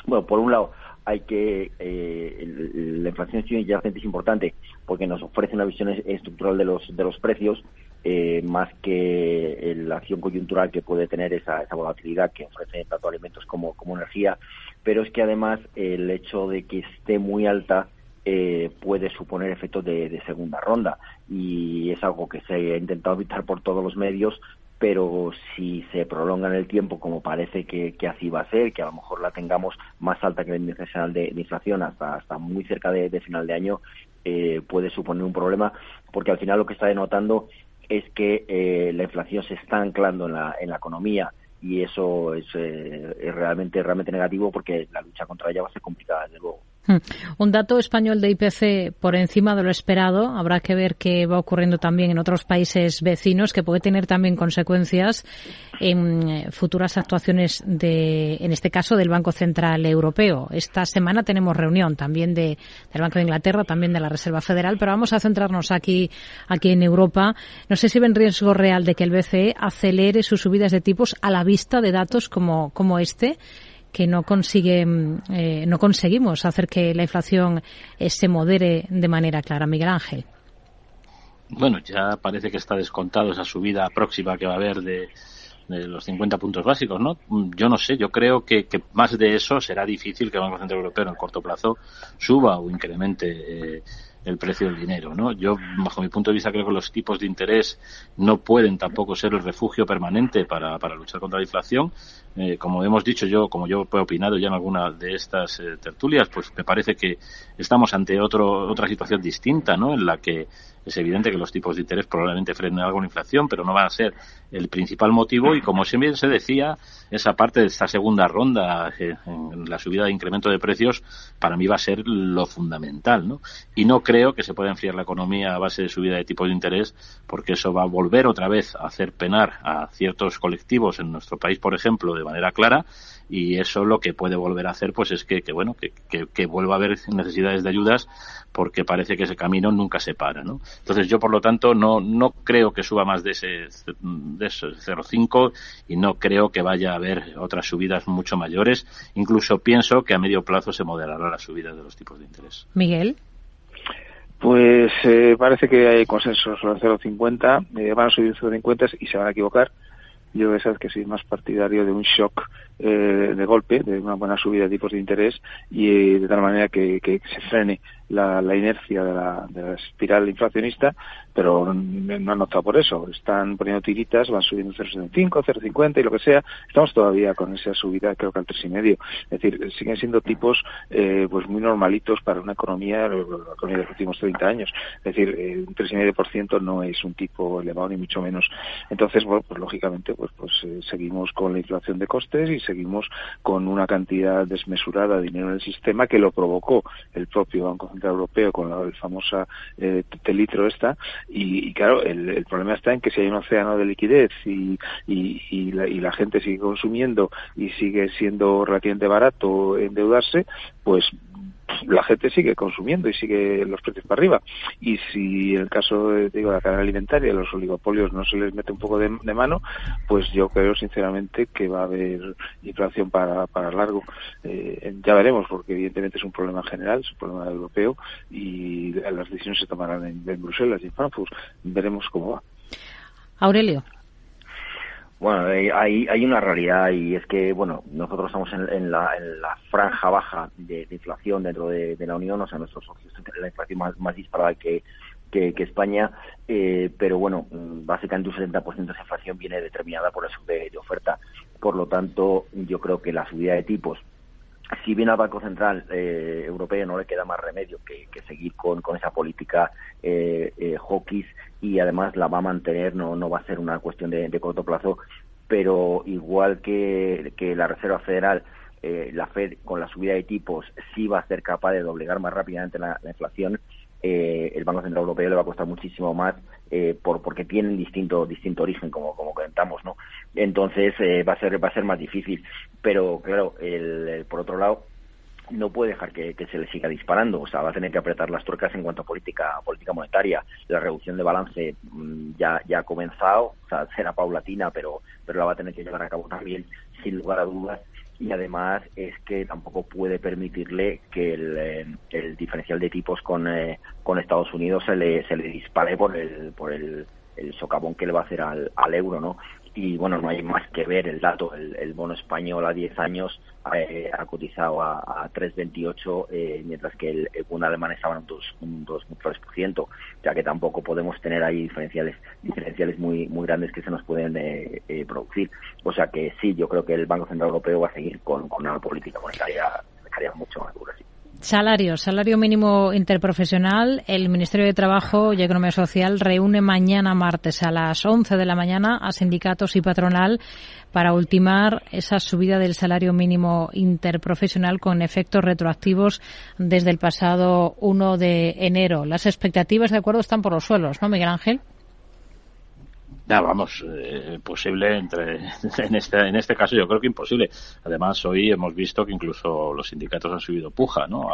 Bueno, por un lado, hay que la inflación subyacente es importante porque nos ofrece una visión estructural de los de los precios eh, más que la acción coyuntural que puede tener esa, esa volatilidad que ofrece tanto alimentos como, como energía, pero es que además el hecho de que esté muy alta eh, puede suponer efectos de, segunda ronda. Y es algo que se ha intentado evitar por todos los medios, pero si se prolonga en el tiempo, como parece que, así va a ser, que a lo mejor la tengamos más alta que el índice nacional de, inflación hasta, hasta muy cerca de, final de año, eh, puede suponer un problema, porque al final lo que está denotando es que eh, la inflación se está anclando en la, en la economía y eso es, eh, es realmente realmente negativo porque la lucha contra ella va a ser complicada. Un dato español de IPC por encima de lo esperado. Habrá que ver qué va ocurriendo también en otros países vecinos, que puede tener también consecuencias en eh, futuras actuaciones de, en este caso, del Banco Central Europeo. Esta semana tenemos reunión también de, del Banco de Inglaterra, también de la Reserva Federal, pero vamos a centrarnos aquí, aquí en Europa. No sé si ven riesgo real de que el BCE acelere sus subidas de tipos a la vista de datos como, como este que no consigue, eh, no conseguimos hacer que la inflación eh, se modere de manera clara. Miguel Ángel. Bueno, ya parece que está descontado esa subida próxima que va a haber de, los 50 puntos básicos, ¿no? Yo no sé, yo creo que, más de eso será difícil que el Banco Central Europeo en el corto plazo suba o incremente eh, el precio del dinero, ¿no? Yo, bajo mi punto de vista, creo que los tipos de interés no pueden tampoco ser el refugio permanente para, para luchar contra la inflación. Eh, como hemos dicho yo, como yo he opinado ya en alguna de estas eh, tertulias, pues me parece que estamos ante otro, otra situación distinta, ¿no? En la que es evidente que los tipos de interés probablemente frenen algo la inflación, pero no van a ser el principal motivo y como siempre se decía, esa parte de esta segunda ronda eh, en la subida de incremento de precios para mí va a ser lo fundamental, ¿no? Y no creo que se pueda enfriar la economía a base de subida de tipos de interés porque eso va a volver otra vez a hacer penar a ciertos colectivos en nuestro país, por ejemplo, de manera clara y eso lo que puede volver a hacer pues es que, que bueno que, que, vuelva a haber necesidades de ayudas porque parece que ese camino nunca se para ¿no? entonces yo por lo tanto no no creo que suba más de ese de ese 0,5 y no creo que vaya a haber otras subidas mucho mayores. Incluso pienso que a medio plazo se moderará la subida de los tipos de interés. Miguel. Pues eh, parece que hay consenso sobre el 0,50 eh, van a subir 0,50 y se van a equivocar yo esa que soy más partidario de un shock eh, de golpe, de una buena subida de tipos de interés y de tal manera que, que se frene la, la inercia de la, de la, espiral inflacionista, pero no han optado por eso. Están poniendo tiritas, van subiendo 0,75, 0,50 y lo que sea. Estamos todavía con esa subida, creo que al 3,5. Es decir, siguen siendo tipos eh, pues muy normalitos para una economía, la economía de los últimos 30 años. Es decir, eh, un 3,5% no es un tipo elevado ni mucho menos. Entonces, bueno, pues lógicamente, pues, pues eh, seguimos con la inflación de costes y seguimos con una cantidad desmesurada de dinero en el sistema que lo provocó el propio Banco Europeo con la famosa eh, telitro esta y, y claro el, el, problema está en que si hay un océano de liquidez y, y, y, la, y la gente sigue consumiendo y sigue siendo relativamente barato endeudarse pues la gente sigue consumiendo y sigue los precios para arriba. Y si en el caso de la cadena alimentaria, los oligopolios no se les mete un poco de, de, mano, pues yo creo sinceramente que va a haber inflación para, para largo. Eh, ya veremos, porque evidentemente es un problema general, es un problema europeo y las decisiones se tomarán en, en Bruselas y en Frankfurt. Veremos cómo va. Aurelio. Bueno, hay, hay una realidad y es que, bueno, nosotros estamos en, la, en la, franja baja de, inflación dentro de, la Unión, o sea, nuestros socios, la inflación más, disparada que, España, eh, pero bueno, básicamente un 70% de esa inflación viene determinada por eso de, de oferta. Por lo tanto, yo creo que la subida de tipos si bien al Banco Central eh, Europeo no le queda más remedio que, seguir con, esa política eh, eh, y además la va a mantener, no, no va a ser una cuestión de, corto plazo, pero igual que, que la Reserva Federal, eh, la Fed con la subida de tipos sí va a ser capaz de doblegar más rápidamente la, la inflación, eh, el Banco Central Europeo le va a costar muchísimo más eh, por, porque tienen distinto distinto origen como como comentamos no entonces eh, va a ser va a ser más difícil pero claro el, por otro lado no puede dejar que, se le siga disparando, o sea, va a tener que apretar las tuercas en cuanto a política política monetaria. La reducción de balance mmm, ya ya ha comenzado, o sea, será paulatina, pero pero la va a tener que llevar a cabo también sin lugar a dudas y además es que tampoco puede permitirle que el, eh, diferencial de tipos con, eh, con Estados Unidos se le, se le dispare por el, por el, el socavón que le va a hacer al, al euro, ¿no? Y bueno, no hay más que ver el dato, el, el bono español a 10 años eh, ha cotizado a, a 3,28, eh, mientras que el, el bono alemán estaba en un 2,3%, o sea que tampoco podemos tener ahí diferenciales diferenciales muy muy grandes que se nos pueden eh, eh, producir. O sea que sí, yo creo que el Banco Central Europeo va a seguir con, una política monetaria, monetaria mucho más dura. Sí. Salario, salario mínimo interprofesional. El Ministerio de Trabajo y Economía Social reúne mañana martes a las 11 de la mañana a sindicatos y patronal para ultimar esa subida del salario mínimo interprofesional con efectos retroactivos desde el pasado 1 de enero. Las expectativas de acuerdo están por los suelos, ¿no, Miguel Ángel? Ya, vamos, eh, posible entre <laughs> en este en este caso yo creo que imposible. Además hoy hemos visto que incluso los sindicatos han subido puja, ¿no?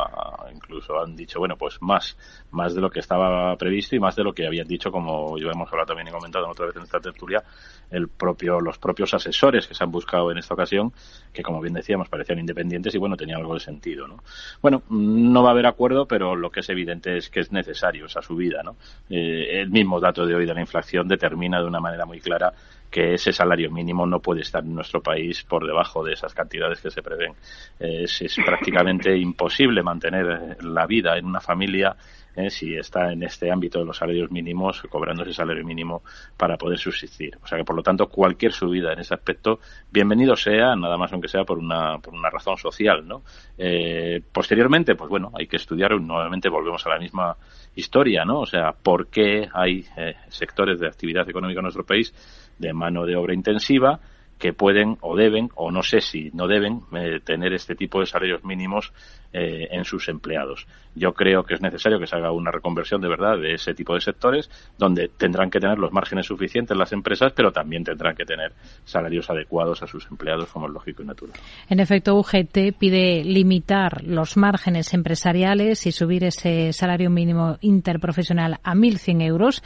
Incluso han dicho bueno pues más más de lo que estaba previsto y más de lo que habían dicho como yo hemos hablado también y comentado otra vez en esta tertulia el propio los propios asesores que se han buscado en esta ocasión que como bien decíamos parecían independientes y bueno tenían algo de sentido, ¿no? Bueno no va a haber acuerdo pero lo que es evidente es que es necesario esa subida, ¿no? Eh, el mismo dato de hoy de la inflación determina de una manera muy clara que ese salario mínimo no puede estar en nuestro país por debajo de esas cantidades que se prevén. Es, es prácticamente <laughs> imposible mantener la vida en una familia eh, si está en este ámbito de los salarios mínimos, cobrando ese salario mínimo para poder subsistir. O sea que, por lo tanto, cualquier subida en ese aspecto, bienvenido sea, nada más aunque sea por una, por una razón social, ¿no? Eh, posteriormente, pues bueno, hay que estudiar, nuevamente volvemos a la misma historia, ¿no? O sea, ¿por qué hay eh, sectores de actividad económica en nuestro país de mano de obra intensiva que pueden o deben, o no sé si no deben, eh, tener este tipo de salarios mínimos eh, en sus empleados. Yo creo que es necesario que se haga una reconversión de verdad de ese tipo de sectores, donde tendrán que tener los márgenes suficientes las empresas, pero también tendrán que tener salarios adecuados a sus empleados, como es lógico y natural. En efecto, UGT pide limitar los márgenes empresariales y subir ese salario mínimo interprofesional a 1.100 euros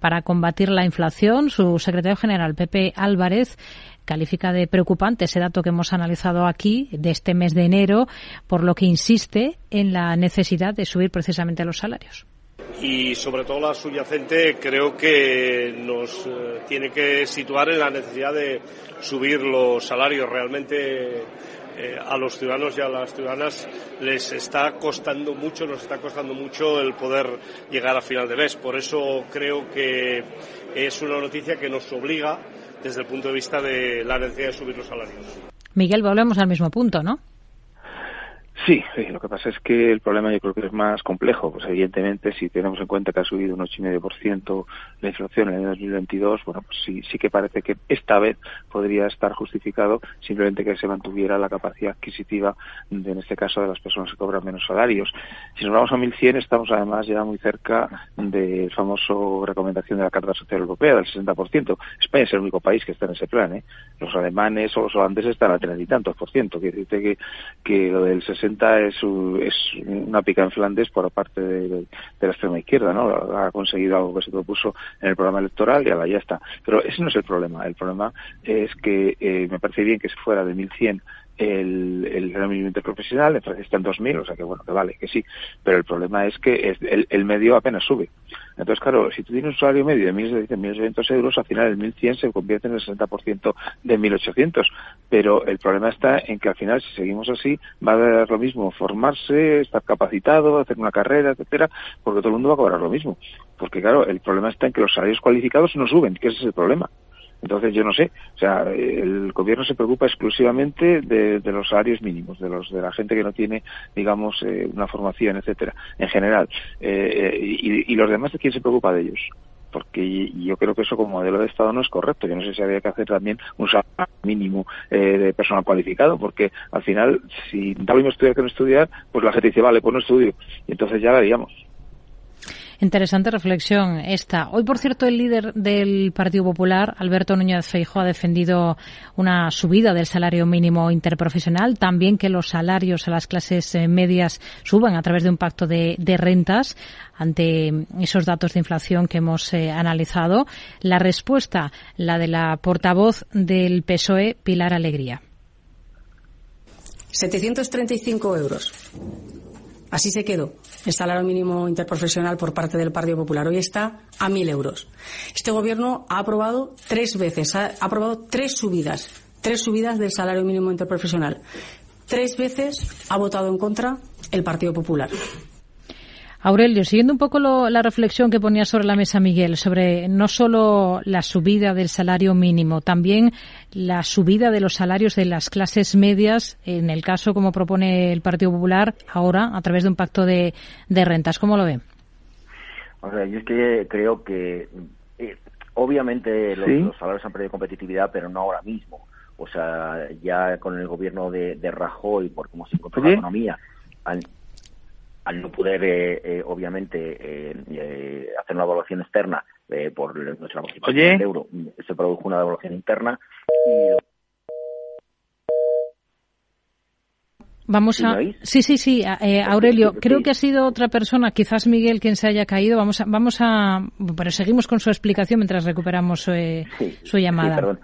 para combatir la inflación. Su secretario general, Pepe Álvarez, califica de preocupante ese dato que hemos analizado aquí de este mes de enero, por lo que insiste en la necesidad de subir precisamente los salarios. y sobre todo la subyacente creo que nos eh, tiene que situar en la necesidad de subir los salarios. Realmente eh, a los ciudadanos y a las ciudadanas les está costando mucho, nos está costando mucho el poder llegar a final de mes. Por eso creo que es una noticia que nos obliga desde el punto de vista de la necesidad de subir los salarios. Miguel, volvemos al mismo punto, ¿no? Sí, lo que pasa es que el problema yo creo que es más complejo. Pues evidentemente, si tenemos en cuenta que ha subido un 8,5% la inflación en el 2022, bueno, pues sí, sí que parece que esta vez podría estar justificado simplemente que se mantuviera la capacidad adquisitiva, de, en este caso, de las personas que cobran menos salarios. Si nos vamos a 1.100, estamos además ya muy cerca del famoso recomendación de la Carta Social Europea del 60%. España es el único país que está en ese plan. ¿eh? Los alemanes o los holandeses están a treinta y tantos por ciento. Quiere decir que, que lo del 60 es, es una pica en Flandes por parte de, la extrema izquierda, ¿no? Ha conseguido algo que se propuso en el programa electoral y ahora ya está. Pero ese no es el problema. El problema es que eh, me parece bien que se fuera de 1100 el, el mínimo interprofesional, en Francia está en 2.000, o sea que bueno, que vale, que sí, pero el problema es que el, el, medio apenas sube. Entonces, claro, si tú tienes un salario medio de 1.700 euros, al final el 1.100 se convierte en el 60% de 1.800, pero el problema está en que al final, si seguimos así, va a dar lo mismo formarse, estar capacitado, hacer una carrera, etcétera, porque todo el mundo va a cobrar lo mismo. Porque claro, el problema está en que los salarios cualificados no suben, que ese es el problema. Entonces yo no sé, o sea, el gobierno se preocupa exclusivamente de, los salarios mínimos, de los de la gente que no tiene, digamos, eh, una formación, etcétera, en general. Eh, eh, y, y, los demás, ¿de quién se preocupa de ellos? Porque yo creo que eso como modelo de Estado no es correcto. Yo no sé si había que hacer también un salario mínimo de personal cualificado, porque al final, si da lo mismo estudiar que no estudiar, pues la gente dice, vale, pues no estudio. Y entonces ya la haríamos. Interesante reflexión esta. Hoy, por cierto, el líder del Partido Popular, Alberto Núñez Feijóo, ha defendido una subida del salario mínimo interprofesional, también que los salarios a las clases eh, medias suban a través de un pacto de, rentas ante esos datos de inflación que hemos eh, analizado. La respuesta, la de la portavoz del PSOE, Pilar Alegría. 735 euros. Así se quedó el salario mínimo interprofesional por parte del Partido Popular. Hoy está a mil euros. Este gobierno ha aprobado tres veces, ha aprobado tres subidas, tres subidas del salario mínimo interprofesional. Tres veces ha votado en contra el Partido Popular. Aurelio, siguiendo un poco la reflexión que ponía sobre la mesa Miguel, sobre no solo la subida del salario mínimo, también la subida de los salarios de las clases medias, en el caso, como propone el Partido Popular, ahora, a través de un pacto de, rentas. ¿Cómo lo ven? O sea, yo es que creo que, eh, obviamente, los, salarios han perdido competitividad, pero no ahora mismo. O sea, ya con el gobierno de, de Rajoy, por cómo se encontró la economía, han, al no poder, eh, eh, obviamente, eh, hacer una evaluación externa por nuestra participación en el euro, se produjo una evaluación interna Vamos a. Sí, sí, sí, Aurelio. Creo que ha sido otra persona, quizás Miguel, quien se haya caído. Vamos a, vamos a, pero seguimos con su explicación mientras recuperamos su llamada.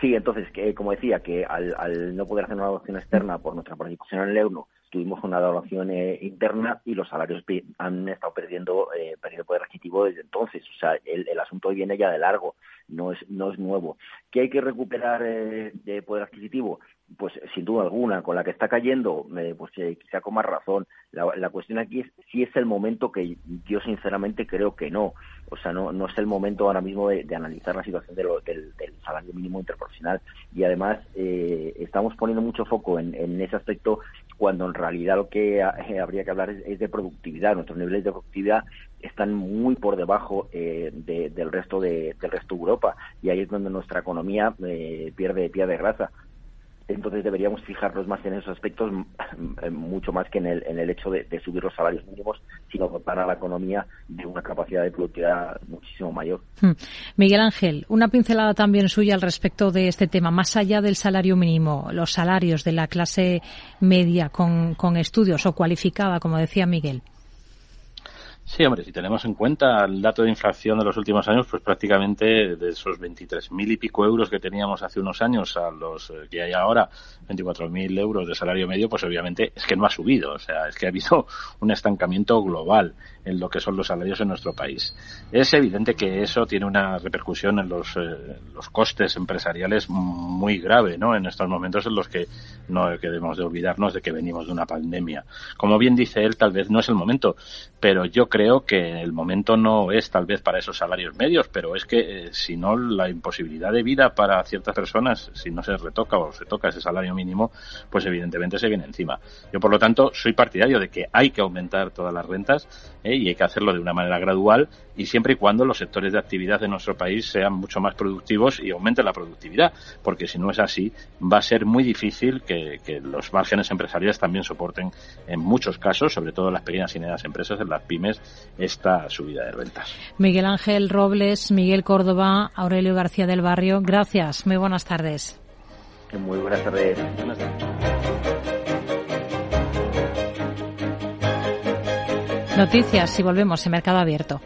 Sí, entonces, que, como decía, que al, al, no poder hacer una evaluación externa por nuestra participación en el euro, tuvimos una devaluación eh, interna y los salarios han estado perdiendo, eh, perdiendo poder adquisitivo desde entonces. O sea, el, el, asunto viene ya de largo, no es, no es nuevo. ¿Qué hay que recuperar eh, de poder adquisitivo? Pues sin duda alguna, con la que está cayendo, eh, pues eh, quizá con más razón. La, cuestión aquí es si es el momento que yo sinceramente creo que no. O sea, no, no es el momento ahora mismo de, analizar la situación de lo, del, salario mínimo interprofesional. Y además eh, estamos poniendo mucho foco en ese aspecto cuando en realidad lo que eh, habría que hablar es, de productividad. Nuestros niveles de productividad están muy por debajo eh, del resto de, del resto de Europa y ahí es donde nuestra economía eh, pierde pie de grasa entonces deberíamos fijarnos más en esos aspectos mucho más que en el, hecho de, subir los salarios mínimos, sino dotar a la economía de una capacidad de productividad muchísimo mayor. Hmm. Miguel Ángel, una pincelada también suya al respecto de este tema, más allá del salario mínimo, los salarios de la clase media con estudios o cualificada, como decía Miguel. Sí, hombre, si tenemos en cuenta el dato de inflación de los últimos años, pues prácticamente de esos 23.000 y pico euros que teníamos hace unos años a los eh, que hay ahora, 24.000 euros de salario medio, pues obviamente es que no ha subido. O sea, es que ha habido <laughs> un estancamiento global en lo que son los salarios en nuestro país. Es evidente que eso tiene una repercusión en los, eh, los costes empresariales muy grave, ¿no? En estos momentos en los que no debemos de olvidarnos de que venimos de una pandemia. Como bien dice él, tal vez no es el momento, pero yo creo que el momento no es tal vez para esos salarios medios, pero es que eh, si no la imposibilidad de vida para ciertas personas, si no se retoca o se toca ese salario mínimo, pues evidentemente se viene encima. Yo por lo tanto soy partidario de que hay que aumentar todas las rentas ¿eh? y hay que hacerlo de una manera gradual y siempre y cuando los sectores de actividad de nuestro país sean mucho más productivos y aumenten la productividad, porque si no es así va a ser muy difícil que, que los márgenes empresariales también soporten en muchos casos, sobre todo las pequeñas y medianas empresas, en las pymes, esta subida de ventas. Miguel Ángel Robles, Miguel Córdoba, Aurelio García del Barrio, gracias. Muy buenas tardes. Muy buenas tardes. Buenas tardes. Noticias y volvemos en Mercado Abierto.